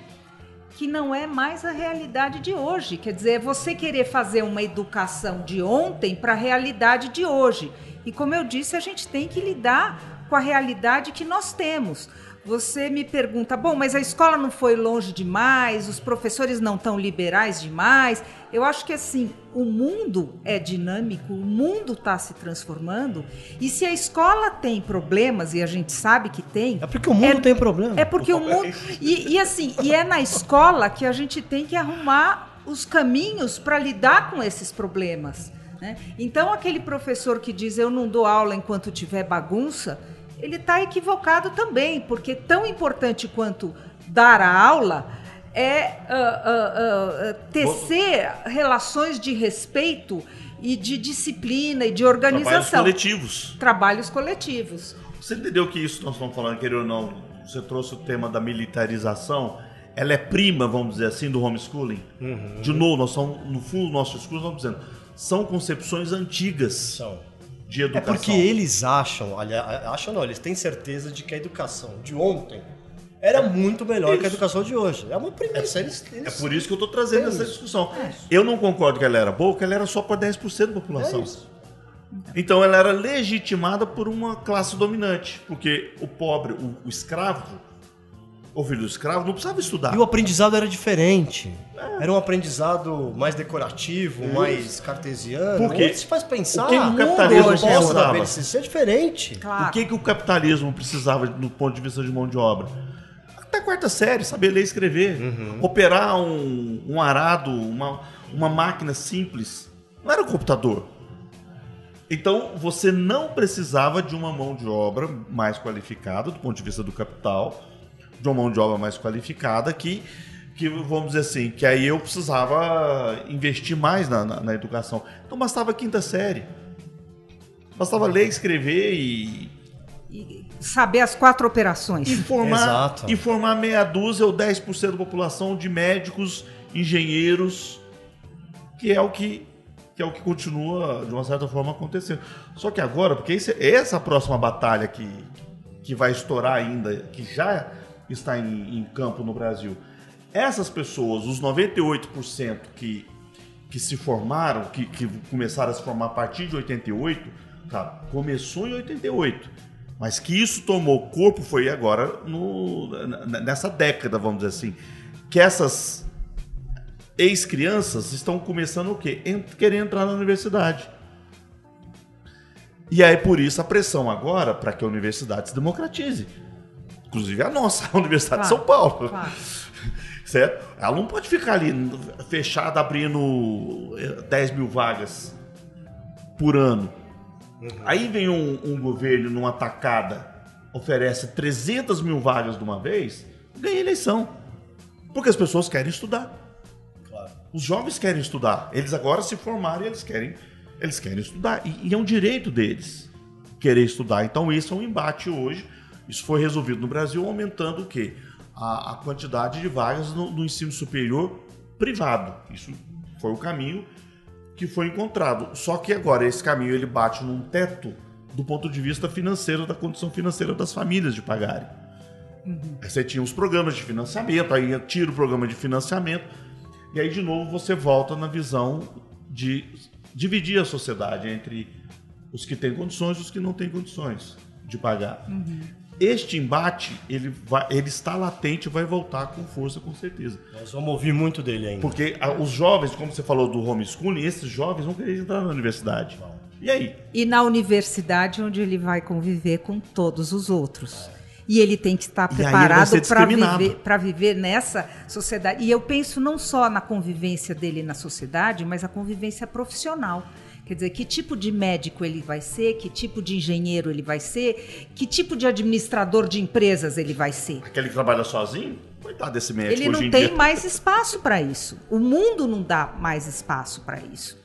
que não é mais a realidade de hoje. Quer dizer, é você querer fazer uma educação de ontem para a realidade de hoje. E como eu disse, a gente tem que lidar com a realidade que nós temos. Você me pergunta, bom, mas a escola não foi longe demais, os professores não estão liberais demais. Eu acho que assim, o mundo é dinâmico, o mundo está se transformando. E se a escola tem problemas, e a gente sabe que tem. É porque o mundo tem problema. É porque o mundo. E, e assim, e é na escola que a gente tem que arrumar os caminhos para lidar com esses problemas. né? Então, aquele professor que diz eu não dou aula enquanto tiver bagunça, ele está equivocado também, porque tão importante quanto dar a aula é ah, ah, ah, tecer relações de respeito e de disciplina e de Trabalhos organização. coletivos. Trabalhos coletivos. Você entendeu que isso nós estamos falando, querer ou não, você trouxe o tema da militarização, ela é prima, vamos dizer assim, do homeschooling. Uhum. De novo, nós somos, no fundo, nosso discurso, nós estamos dizendo, são concepções antigas São. De É educação. porque eles acham, aliás, acham não, eles têm certeza de que a educação de ontem era muito melhor que a Isso. educação de hoje. É uma premissa. Eles, É eles- por isso que eu estou trazendo É essa isso. discussão. Eu não concordo que ela era boa, porque ela era só para 10% da população. É isso. Então ela era legitimada por uma classe dominante, porque o pobre, o, o escravo, o filho do escravo, não precisava estudar. E o aprendizado era diferente. Era um aprendizado mais decorativo, mais cartesiano. Por quê? Hoje se faz pensar. O que que o capitalismo é precisava? BNCC é diferente. Claro. O que, que o capitalismo precisava do ponto de vista de mão de obra? Até a quarta série, saber ler e escrever. Operar um, um arado, uma, uma máquina simples. Não era um computador. Então, você não precisava de uma mão de obra mais qualificada, do ponto de vista do capital, de uma mão de obra mais qualificada, que, que vamos dizer assim, que aí eu precisava investir mais na, na, na educação. Então, bastava a quinta série. Bastava ler, escrever e, E saber as quatro operações. e formar, Exato. e formar meia dúzia ou 10% da população de médicos, engenheiros, que é o que, que é o que continua, de uma certa forma, acontecendo. Só que agora, porque esse, essa próxima batalha que, que vai estourar ainda, que já está em, em campo no Brasil, essas pessoas, os 98% que, que se formaram, que, que começaram a se formar a partir de 88, tá, começou em 88. Mas que isso tomou corpo foi agora no, nessa década, vamos dizer assim. Que essas ex-crianças estão começando o quê? Querer entrar na universidade. E aí, por isso, a pressão agora para que a universidade se democratize. Inclusive a nossa, a Universidade de Claro, São Paulo. claro. Certo? Ela não pode ficar ali fechada abrindo eh, 10 mil vagas por ano. Aí vem um, um governo numa tacada, oferece 300 mil vagas de uma vez, ganha eleição. Porque as pessoas querem estudar. Claro. Os jovens querem estudar. Eles agora se formaram e eles querem, eles querem estudar. E, e é um direito deles querer estudar. Então, isso é um embate hoje. Isso foi resolvido no Brasil, aumentando o quê? A, a quantidade de vagas no, no ensino superior privado. Isso foi o caminho que foi encontrado. Só que agora esse caminho ele bate num teto do ponto de vista financeiro, da condição financeira das famílias de pagarem. Aí Você tinha os programas de financiamento, aí tira o programa de financiamento, e aí de novo você volta na visão de dividir a sociedade entre os que têm condições e os que não têm condições de pagar. Este embate, ele, vai, ele está latente e vai voltar com força, com certeza. Nós vamos ouvir muito dele ainda. Porque a- os jovens, como você falou do homeschooling, esses jovens vão querer entrar na universidade. E aí? E na universidade, onde ele vai conviver com todos os outros. E ele tem que estar preparado para viver, pra viver nessa sociedade. E eu penso não só na convivência dele na sociedade, mas a convivência profissional. Quer dizer, que tipo de médico ele vai ser, que tipo de engenheiro ele vai ser, que tipo de administrador de empresas ele vai ser. Aquele que trabalha sozinho? Coitado desse médico Ele não em tem dia. mais espaço para isso. O mundo não dá mais espaço para isso.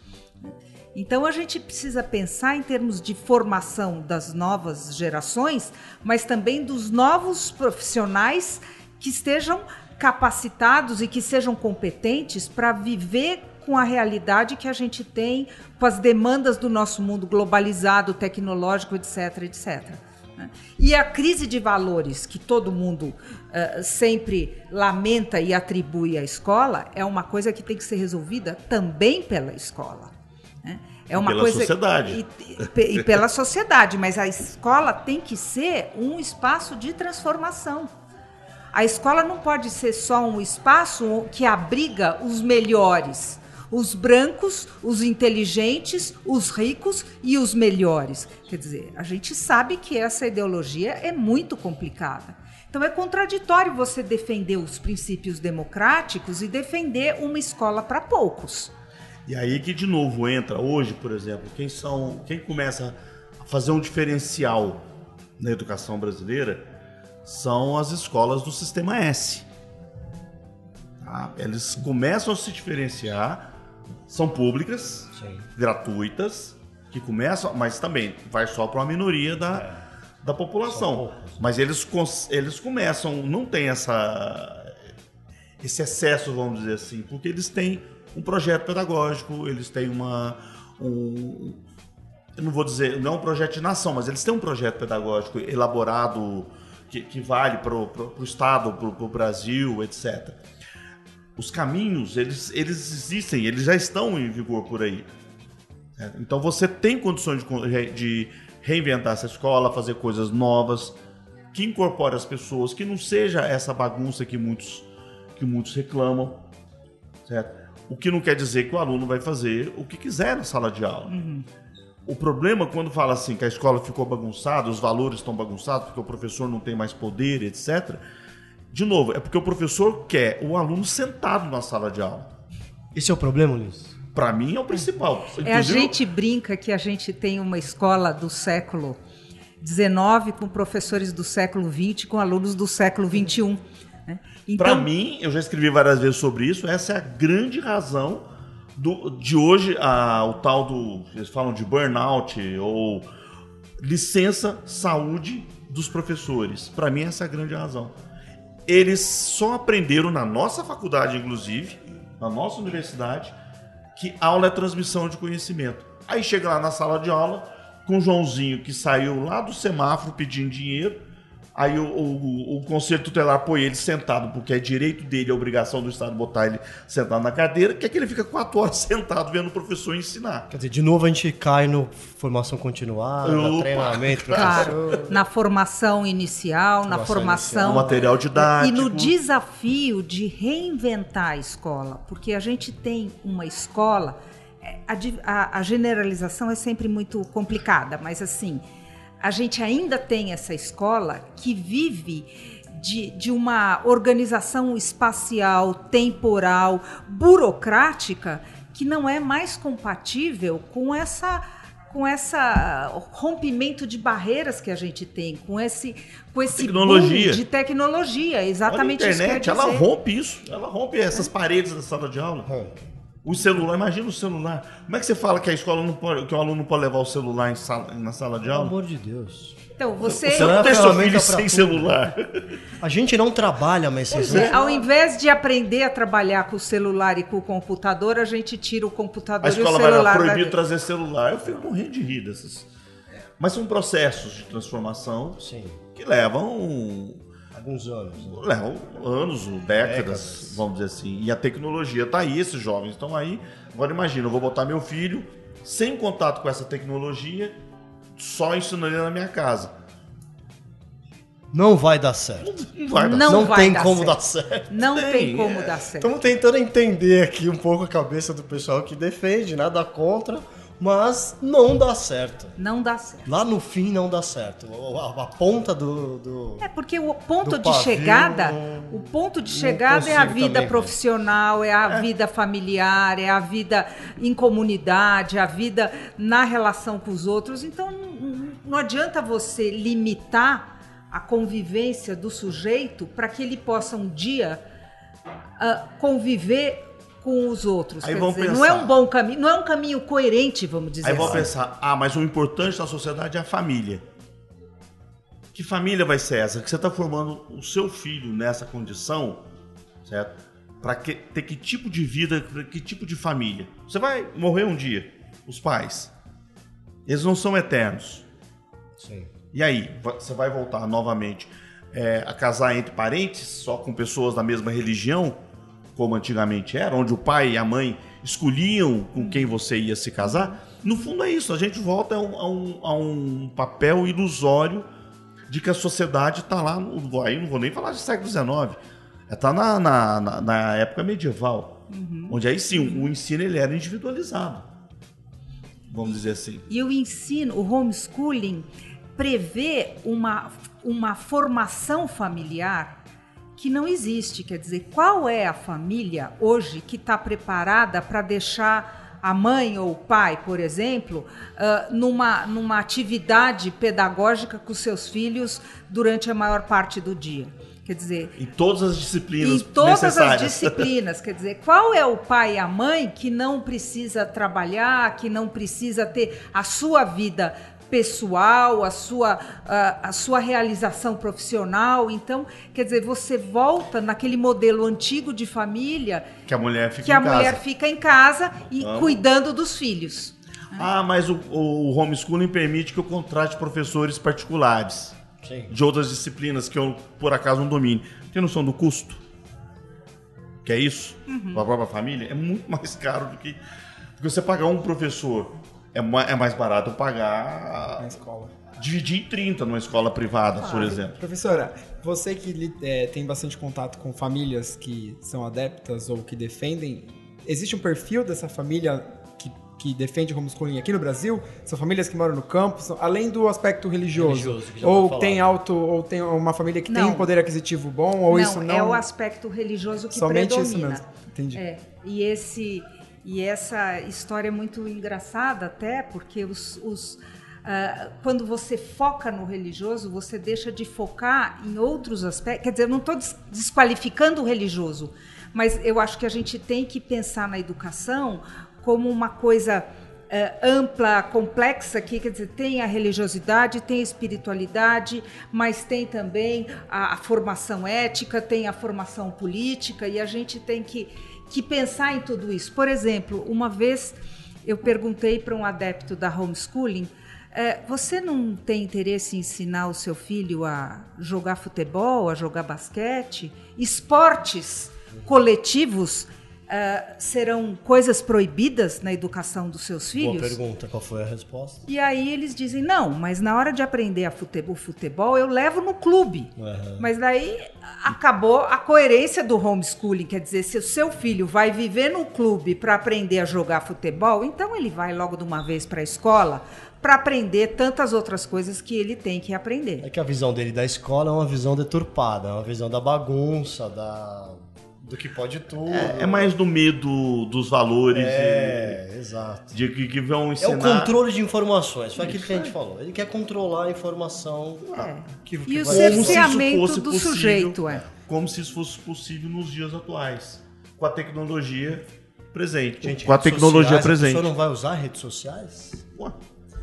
Então a gente precisa pensar em termos de formação das novas gerações, mas também dos novos profissionais que estejam capacitados e que sejam competentes para viver com a realidade que a gente tem, com as demandas do nosso mundo globalizado, tecnológico, etc, etc. né? E a crise de valores que todo mundo eh, sempre lamenta e atribui à escola é uma coisa que tem que ser resolvida também pela escola. né? É uma pela coisa sociedade. E, e- e pela sociedade, mas a escola tem que ser um espaço de transformação. A escola não pode ser só um espaço que abriga os melhores, os brancos, os inteligentes, os ricos e os melhores. Quer dizer, a gente sabe que essa ideologia é muito complicada. Então é contraditório você defender os princípios democráticos e defender uma escola para poucos. E aí que de novo entra hoje, por exemplo, quem são, quem começa a fazer um diferencial na educação brasileira são as escolas do sistema S. Tá? Eles começam a se diferenciar, são públicas, Sim. gratuitas, que começam, mas também vai só para uma minoria da, da população. Mas eles, eles começam, não tem essa esse excesso, vamos dizer assim, porque eles têm um projeto pedagógico, eles têm uma. Um, eu não vou dizer, não é um projeto de nação, mas eles têm um projeto pedagógico elaborado que, que vale para o Estado, para o Brasil, etc. Os caminhos, eles, eles existem, eles já estão em vigor por aí. Então você tem condições de, de reinventar essa escola, fazer coisas novas, que incorpore as pessoas, que não seja essa bagunça que muitos, que muitos reclamam. Certo? O que não quer dizer que o aluno vai fazer o que quiser na sala de aula. Uhum. O problema quando fala assim que a escola ficou bagunçada, os valores estão bagunçados, porque o professor não tem mais poder, etc. De novo, é porque o professor quer o aluno sentado na sala de aula. Esse é o problema, Luiz? Para mim é o principal. É, a gente brinca que a gente tem uma escola do século XIX com professores do século XX com alunos do século XXI. Né? Então... Para mim, eu já escrevi várias vezes sobre isso, essa é a grande razão do, de hoje, a, o tal do. Eles falam de burnout ou licença saúde dos professores. Para mim, essa é a grande razão. Eles só aprenderam na nossa faculdade, inclusive, na nossa universidade, que aula é transmissão de conhecimento. Aí chega lá na sala de aula com o Joãozinho que saiu lá do semáforo pedindo dinheiro Aí o, o, o, conselho tutelar põe ele sentado, porque é direito dele, é obrigação do Estado botar ele sentado na cadeira, que é que ele fica quatro horas sentado vendo o professor ensinar. Quer dizer, de novo a gente cai no formação continuada, Opa. treinamento, claro, na formação inicial, na formação. No material didático. E no desafio de reinventar a escola, porque a gente tem uma escola. É, a, a, a generalização é sempre muito complicada, mas assim a gente ainda tem essa escola que vive de, de uma organização espacial, temporal, burocrática, que não é mais compatível com essa com essa rompimento de barreiras que a gente tem, com esse com esse tecnologia. de tecnologia, exatamente Olha a internet, isso ela rompe isso, ela rompe essas paredes da sala de aula. Rompe. O celular, imagina o celular. Como é que você fala que a escola não pode, que o aluno não pode levar o celular sala, na sala de aula? Pelo amor de Deus. Então, você. Você não tem seu filho sem celular. A gente não trabalha, mas vocês é. Ao invés de aprender a trabalhar com o celular e com o computador, a gente tira o computador e o celular. A escola vai proibir trazer celular. Eu fico morrendo de rir dessas. Mas são processos de transformação Sim. que levam alguns anos. Né? Levam anos, décadas, décadas, vamos dizer assim. E a tecnologia está aí, esses jovens estão aí. Agora imagina, eu vou botar meu filho sem contato com essa tecnologia, só ensinando ele na minha casa. Não vai dar certo. Não, vai dar não, não vai tem dar como certo. dar certo. Não tem, tem como é. dar certo. Estamos tentando entender aqui um pouco a cabeça do pessoal que defende, nada contra mas não dá certo. Não dá certo. Lá no fim não dá certo. A, a ponta do, do, É porque o ponto de pavio, chegada, o ponto de chegada é a vida profissional, é a é. vida familiar, é a vida em comunidade, a vida na relação com os outros. Então não, não adianta você limitar a convivência do sujeito para que ele possa um dia uh, conviver com os outros. Aí vão dizer, pensar, não é um bom caminho, não é um caminho coerente, vamos dizer Aí vão assim. pensar, ah, mas o importante na sociedade é a família. Que família vai ser essa? Que você está formando o seu filho nessa condição, certo? Para que, ter que tipo de vida, que tipo de família? Você vai morrer um dia, os pais. Eles não são eternos. Sim. E aí, você vai voltar novamente é, a casar entre parentes, só com pessoas da mesma religião? Como antigamente era, onde o pai e a mãe escolhiam com quem você ia se casar, no fundo é isso. A gente volta a um, a um, a um papel ilusório de que a sociedade está lá. No, aí não vou nem falar de século XIX. Está é, na, na, na, na, época medieval. Uhum. Onde aí sim, o ensino ele era individualizado. Vamos dizer assim. E o ensino, o homeschooling, prevê uma, uma formação familiar que não existe. Quer dizer, qual é a família hoje que está preparada para deixar a mãe ou o pai, por exemplo, uh, numa, numa atividade pedagógica com seus filhos durante a maior parte do dia? Quer dizer, em todas as disciplinas. Em todas as disciplinas. Quer dizer, qual é o pai e a mãe que não precisa trabalhar, que não precisa ter a sua vida pessoal, a sua, a, a, sua realização profissional. Então, quer dizer, você volta naquele modelo antigo de família que a mulher fica que em a casa. mulher fica em casa e cuidando dos filhos. Ah, mas o, o homeschooling permite que eu contrate professores particulares Sim. de outras disciplinas que eu, por acaso, não domine. Tem noção do custo? Que é isso? Para a própria família? É muito mais caro do que. Porque você pagar um professor é, é mais barato pagar. Na escola. Dividir em 30 numa escola privada, por Ah, exemplo. Professora, você que é, tem bastante contato com famílias que são adeptas ou que defendem, existe um perfil dessa família que, que defende homeschooling aqui no Brasil? São famílias que moram no campo, são- além do aspecto religioso? Religioso, ou tem falado. alto, ou tem uma família que tem Não. um poder aquisitivo bom, ou não, isso não? é o aspecto religioso que Somente predomina. isso mesmo. Entendi. É, e esse e essa história é muito engraçada até porque os, os, ah, quando você foca no religioso, você deixa de focar em outros aspectos. Quer dizer, eu não estou des- desqualificando o religioso, mas eu acho que a gente tem que pensar na educação como uma coisa eh, ampla, complexa, que quer dizer, tem a religiosidade, tem a espiritualidade, mas tem também a, a formação ética, tem a formação política, e a gente tem que, que pensar em tudo isso. Por exemplo, uma vez eu perguntei para um adepto da homeschooling. eh, você não tem interesse em ensinar o seu filho a jogar futebol, a jogar basquete? Esportes coletivos ah, serão coisas proibidas na educação dos seus Boa filhos? pergunta, qual foi a resposta? E aí eles dizem, não, mas na hora de aprender a futebol, futebol eu levo no clube. Aham. Mas daí acabou a coerência do homeschooling, quer dizer, se o seu filho vai viver no clube para aprender a jogar futebol, então ele vai logo de uma vez para a escola para aprender tantas outras coisas que ele tem que aprender. É que a visão dele da escola é uma visão deturpada, é uma visão da bagunça, da do que pode tudo. É mais do medo dos valores É, exato. de que, que vão É ensinar. o controle de informações, foi aquilo que a gente falou. Ele quer controlar a informação É. que, que E o vai- Como se isso cerceamento fosse do possível, sujeito, é. Como se isso fosse possível nos dias atuais, com a tecnologia presente. Gente, com a tecnologia sociais, presente. A pessoa não vai usar redes sociais? Ué,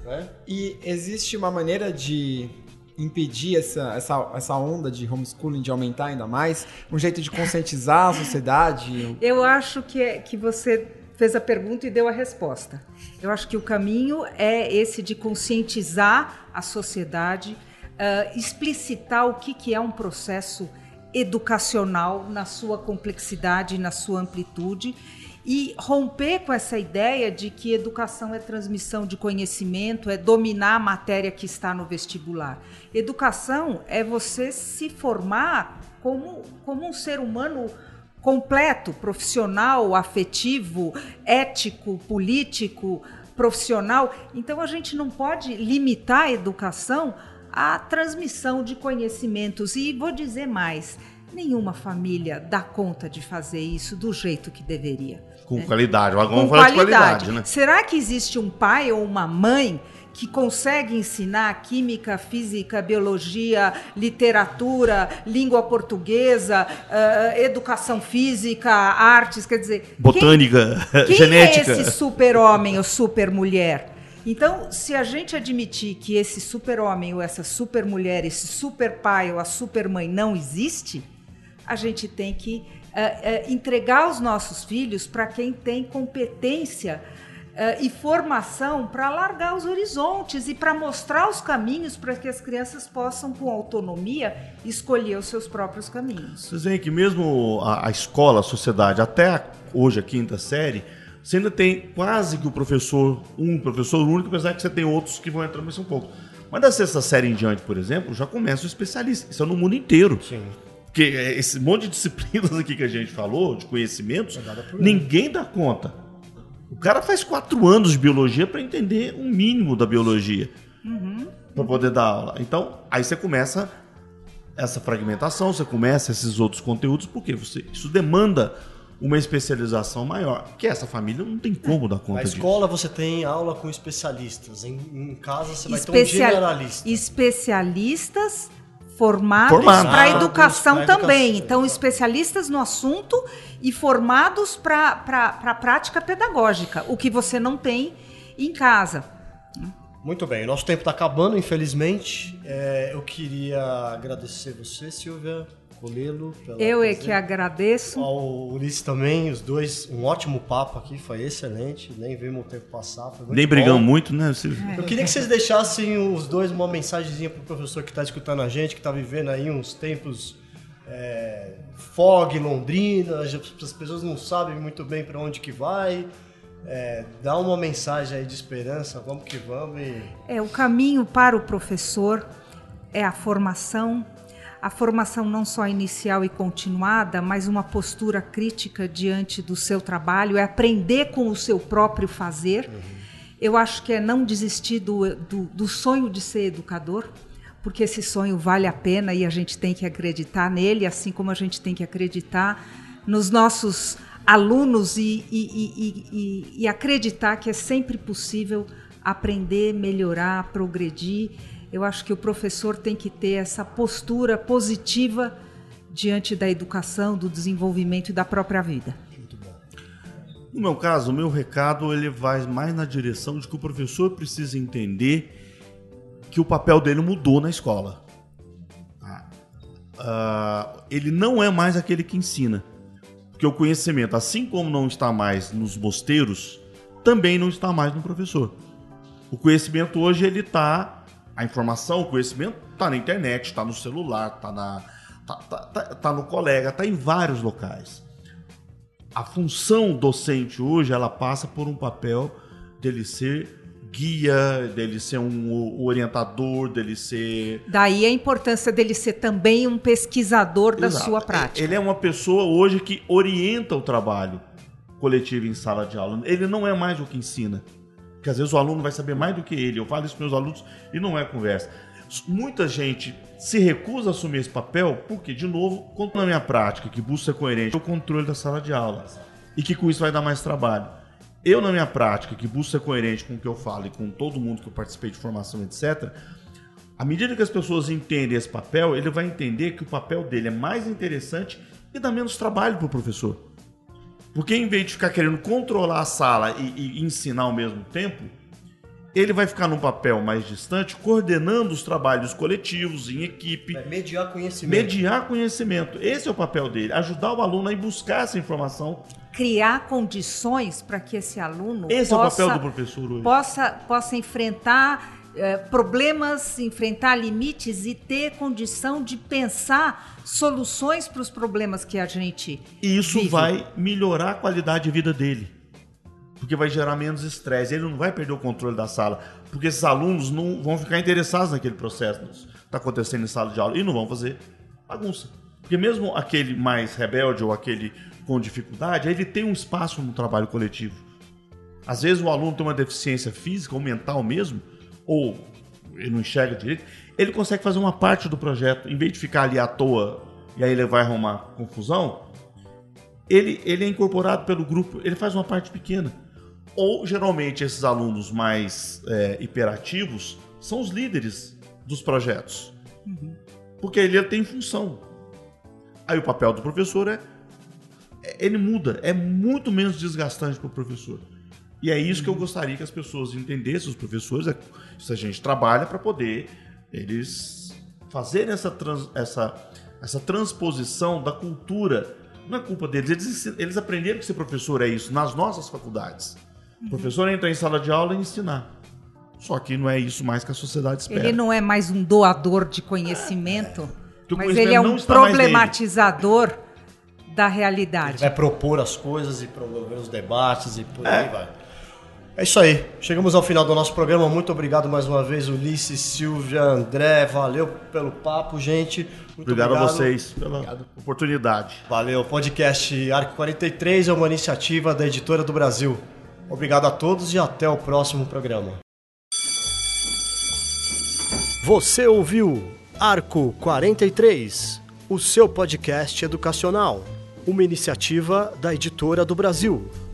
Né? E existe uma maneira de impedir essa, essa, essa onda de homeschooling de aumentar ainda mais? Um jeito de conscientizar a sociedade? Eu acho que, é- que você fez a pergunta e deu a resposta. Eu acho que o caminho é esse de conscientizar a sociedade, ah, explicitar o que, que é um processo educacional na sua complexidade, na sua amplitude e romper com essa ideia de que educação é transmissão de conhecimento, é dominar a matéria que está no vestibular. Educação é você se formar como, como um ser humano completo, profissional, afetivo, ético, político, profissional. Então a gente não pode limitar a educação à transmissão de conhecimentos. E vou dizer mais: nenhuma família dá conta de fazer isso do jeito que deveria. Com qualidade. Vamos Com falar de qualidade. qualidade, né? Será que existe um pai ou uma mãe que consegue ensinar química, física, biologia, literatura, língua portuguesa, ah, educação física, artes, quer dizer, quem- Botânica, quem genética. é esse super-homem ou super-mulher? Então, se a gente admitir que esse super-homem ou essa super-mulher, esse super-pai ou a super-mãe não existe, a gente tem que eh, eh, entregar os nossos filhos para quem tem competência eh, e formação para alargar os horizontes e para mostrar os caminhos para que as crianças possam, com autonomia, escolher os seus próprios caminhos. Vocês veem que mesmo a, a escola, a sociedade, até a- hoje a quinta série, você ainda tem quase que o professor, um professor único, apesar que você tem outros que vão entrar mais um pouco. Mas da sexta série em diante, por exemplo, já começa o especialista. Isso é no mundo inteiro. Sim. Porque é, esse monte de disciplinas aqui que a gente falou, de conhecimentos, É ninguém dá conta. O cara faz quatro anos de biologia para entender um mínimo da biologia. Para poder dar aula. Então, aí você começa essa fragmentação, você começa esses outros conteúdos, porque você, isso demanda uma especialização maior. Que essa família não tem como dar Na conta disso. escola você tem aula com especialistas, em, em casa você vai ter um generalista. Especialistas formados Formados. para a educação Pra também. educação, Então, especialistas no assunto e formados para a prática pedagógica, o que você não tem em casa. Muito bem, nosso tempo está acabando, infelizmente. É, eu queria agradecer você, Silvia Eu é que agradeço. Ao Ulisses também, os dois, um ótimo papo aqui, foi excelente. Nem vimos o tempo passar. Nem brigamos muito, né? É. Eu queria que vocês deixassem os dois uma mensagenzinha para o professor que está escutando a gente, que está vivendo aí uns tempos é, fog, Londrina, as pessoas não sabem muito bem para onde que vai. É, dá uma mensagem aí de esperança, vamos que vamos. E... É, o caminho para o professor é a formação, a formação não só inicial e continuada, mas uma postura crítica diante do seu trabalho, é aprender com o seu próprio fazer. Uhum. Eu acho que é não desistir do, do, do sonho de ser educador, porque esse sonho vale a pena e a gente tem que acreditar nele, assim como a gente tem que acreditar nos nossos alunos e, e, e, e, acreditar que é sempre possível aprender, melhorar, progredir. Eu acho que o professor tem que ter essa postura positiva diante da educação, do desenvolvimento e da própria vida. Muito bom. No meu caso, o meu recado ele vai mais na direção de que o professor precisa entender que o papel dele mudou na escola. Uh, ele não é mais aquele que ensina. Porque o conhecimento, assim como não está mais nos mosteiros, também não está mais no professor. O conhecimento hoje ele está, a informação, o conhecimento está na internet, está no celular, está na, tá, tá, tá, tá no colega, está em vários locais. A função docente hoje ela passa por um papel dele ser guia, dele ser um orientador, dele ser. Daí a importância dele ser também um pesquisador da Exato. sua prática. Ele é uma pessoa hoje que orienta o trabalho coletivo em sala de aula. Ele não é mais o que ensina. Porque às vezes o aluno vai saber mais do que ele. Eu falo isso para meus alunos e não é conversa. Muita gente se recusa a assumir esse papel porque, de novo, conto na minha prática, que busca ser coerente, o controle da sala de aula. E que com isso vai dar mais trabalho. Eu, na minha prática, que busco ser coerente com o que eu falo e com todo mundo que eu participei de formação, etc., à medida que as pessoas entendem esse papel, ele vai entender que o papel dele é mais interessante e dá menos trabalho para o professor. Porque em vez de ficar querendo controlar a sala e, e, ensinar ao mesmo tempo, ele vai ficar num papel mais distante, coordenando os trabalhos coletivos, em equipe. Vai mediar conhecimento. Mediar conhecimento. Esse é o papel dele. Ajudar o aluno a ir buscar essa informação criar condições para que esse aluno esse possa, é o papel do professor hoje. possa possa enfrentar eh, problemas, enfrentar limites e ter condição de pensar soluções para os problemas que a gente e isso vive. vai melhorar a qualidade de vida dele porque vai gerar menos estresse ele não vai perder o controle da sala porque esses alunos não vão ficar interessados naquele processo que está acontecendo em sala de aula e não vão fazer bagunça porque mesmo aquele mais rebelde ou aquele com dificuldade, ele tem um espaço no trabalho coletivo. Às vezes o aluno tem uma deficiência física ou mental mesmo, ou ele não enxerga direito, ele consegue fazer uma parte do projeto, em vez de ficar ali à toa e aí ele vai arrumar confusão, ele, ele é incorporado pelo grupo, ele faz uma parte pequena. Ou geralmente esses alunos mais é, hiperativos são os líderes dos projetos. Uhum. Porque ele tem função. Aí o papel do professor é ele muda, é muito menos desgastante para o professor. E é isso que eu gostaria que as pessoas entendessem, os professores, é, se a gente trabalha para poder eles fazerem essa, trans, essa, essa transposição da cultura. Não é culpa deles, eles, eles aprenderam que ser professor é isso nas nossas faculdades. O professor entra em sala de aula e ensinar. Só que não é isso mais que a sociedade espera. Ele não é mais um doador de conhecimento, é, mas ele é um problematizador da realidade. Ele vai propor as coisas e promover os debates e por é. aí vai. É isso aí. Chegamos ao final do nosso programa. Muito obrigado mais uma vez, Ulisses, Silvia, André. Valeu pelo papo, gente. Muito obrigado, obrigado. a vocês pela obrigado. oportunidade. Valeu. Podcast Arco 43 é uma iniciativa da Editora do Brasil. Obrigado a todos e até o próximo programa. Você ouviu Arco 43, o seu podcast educacional uma iniciativa da Editora do Brasil.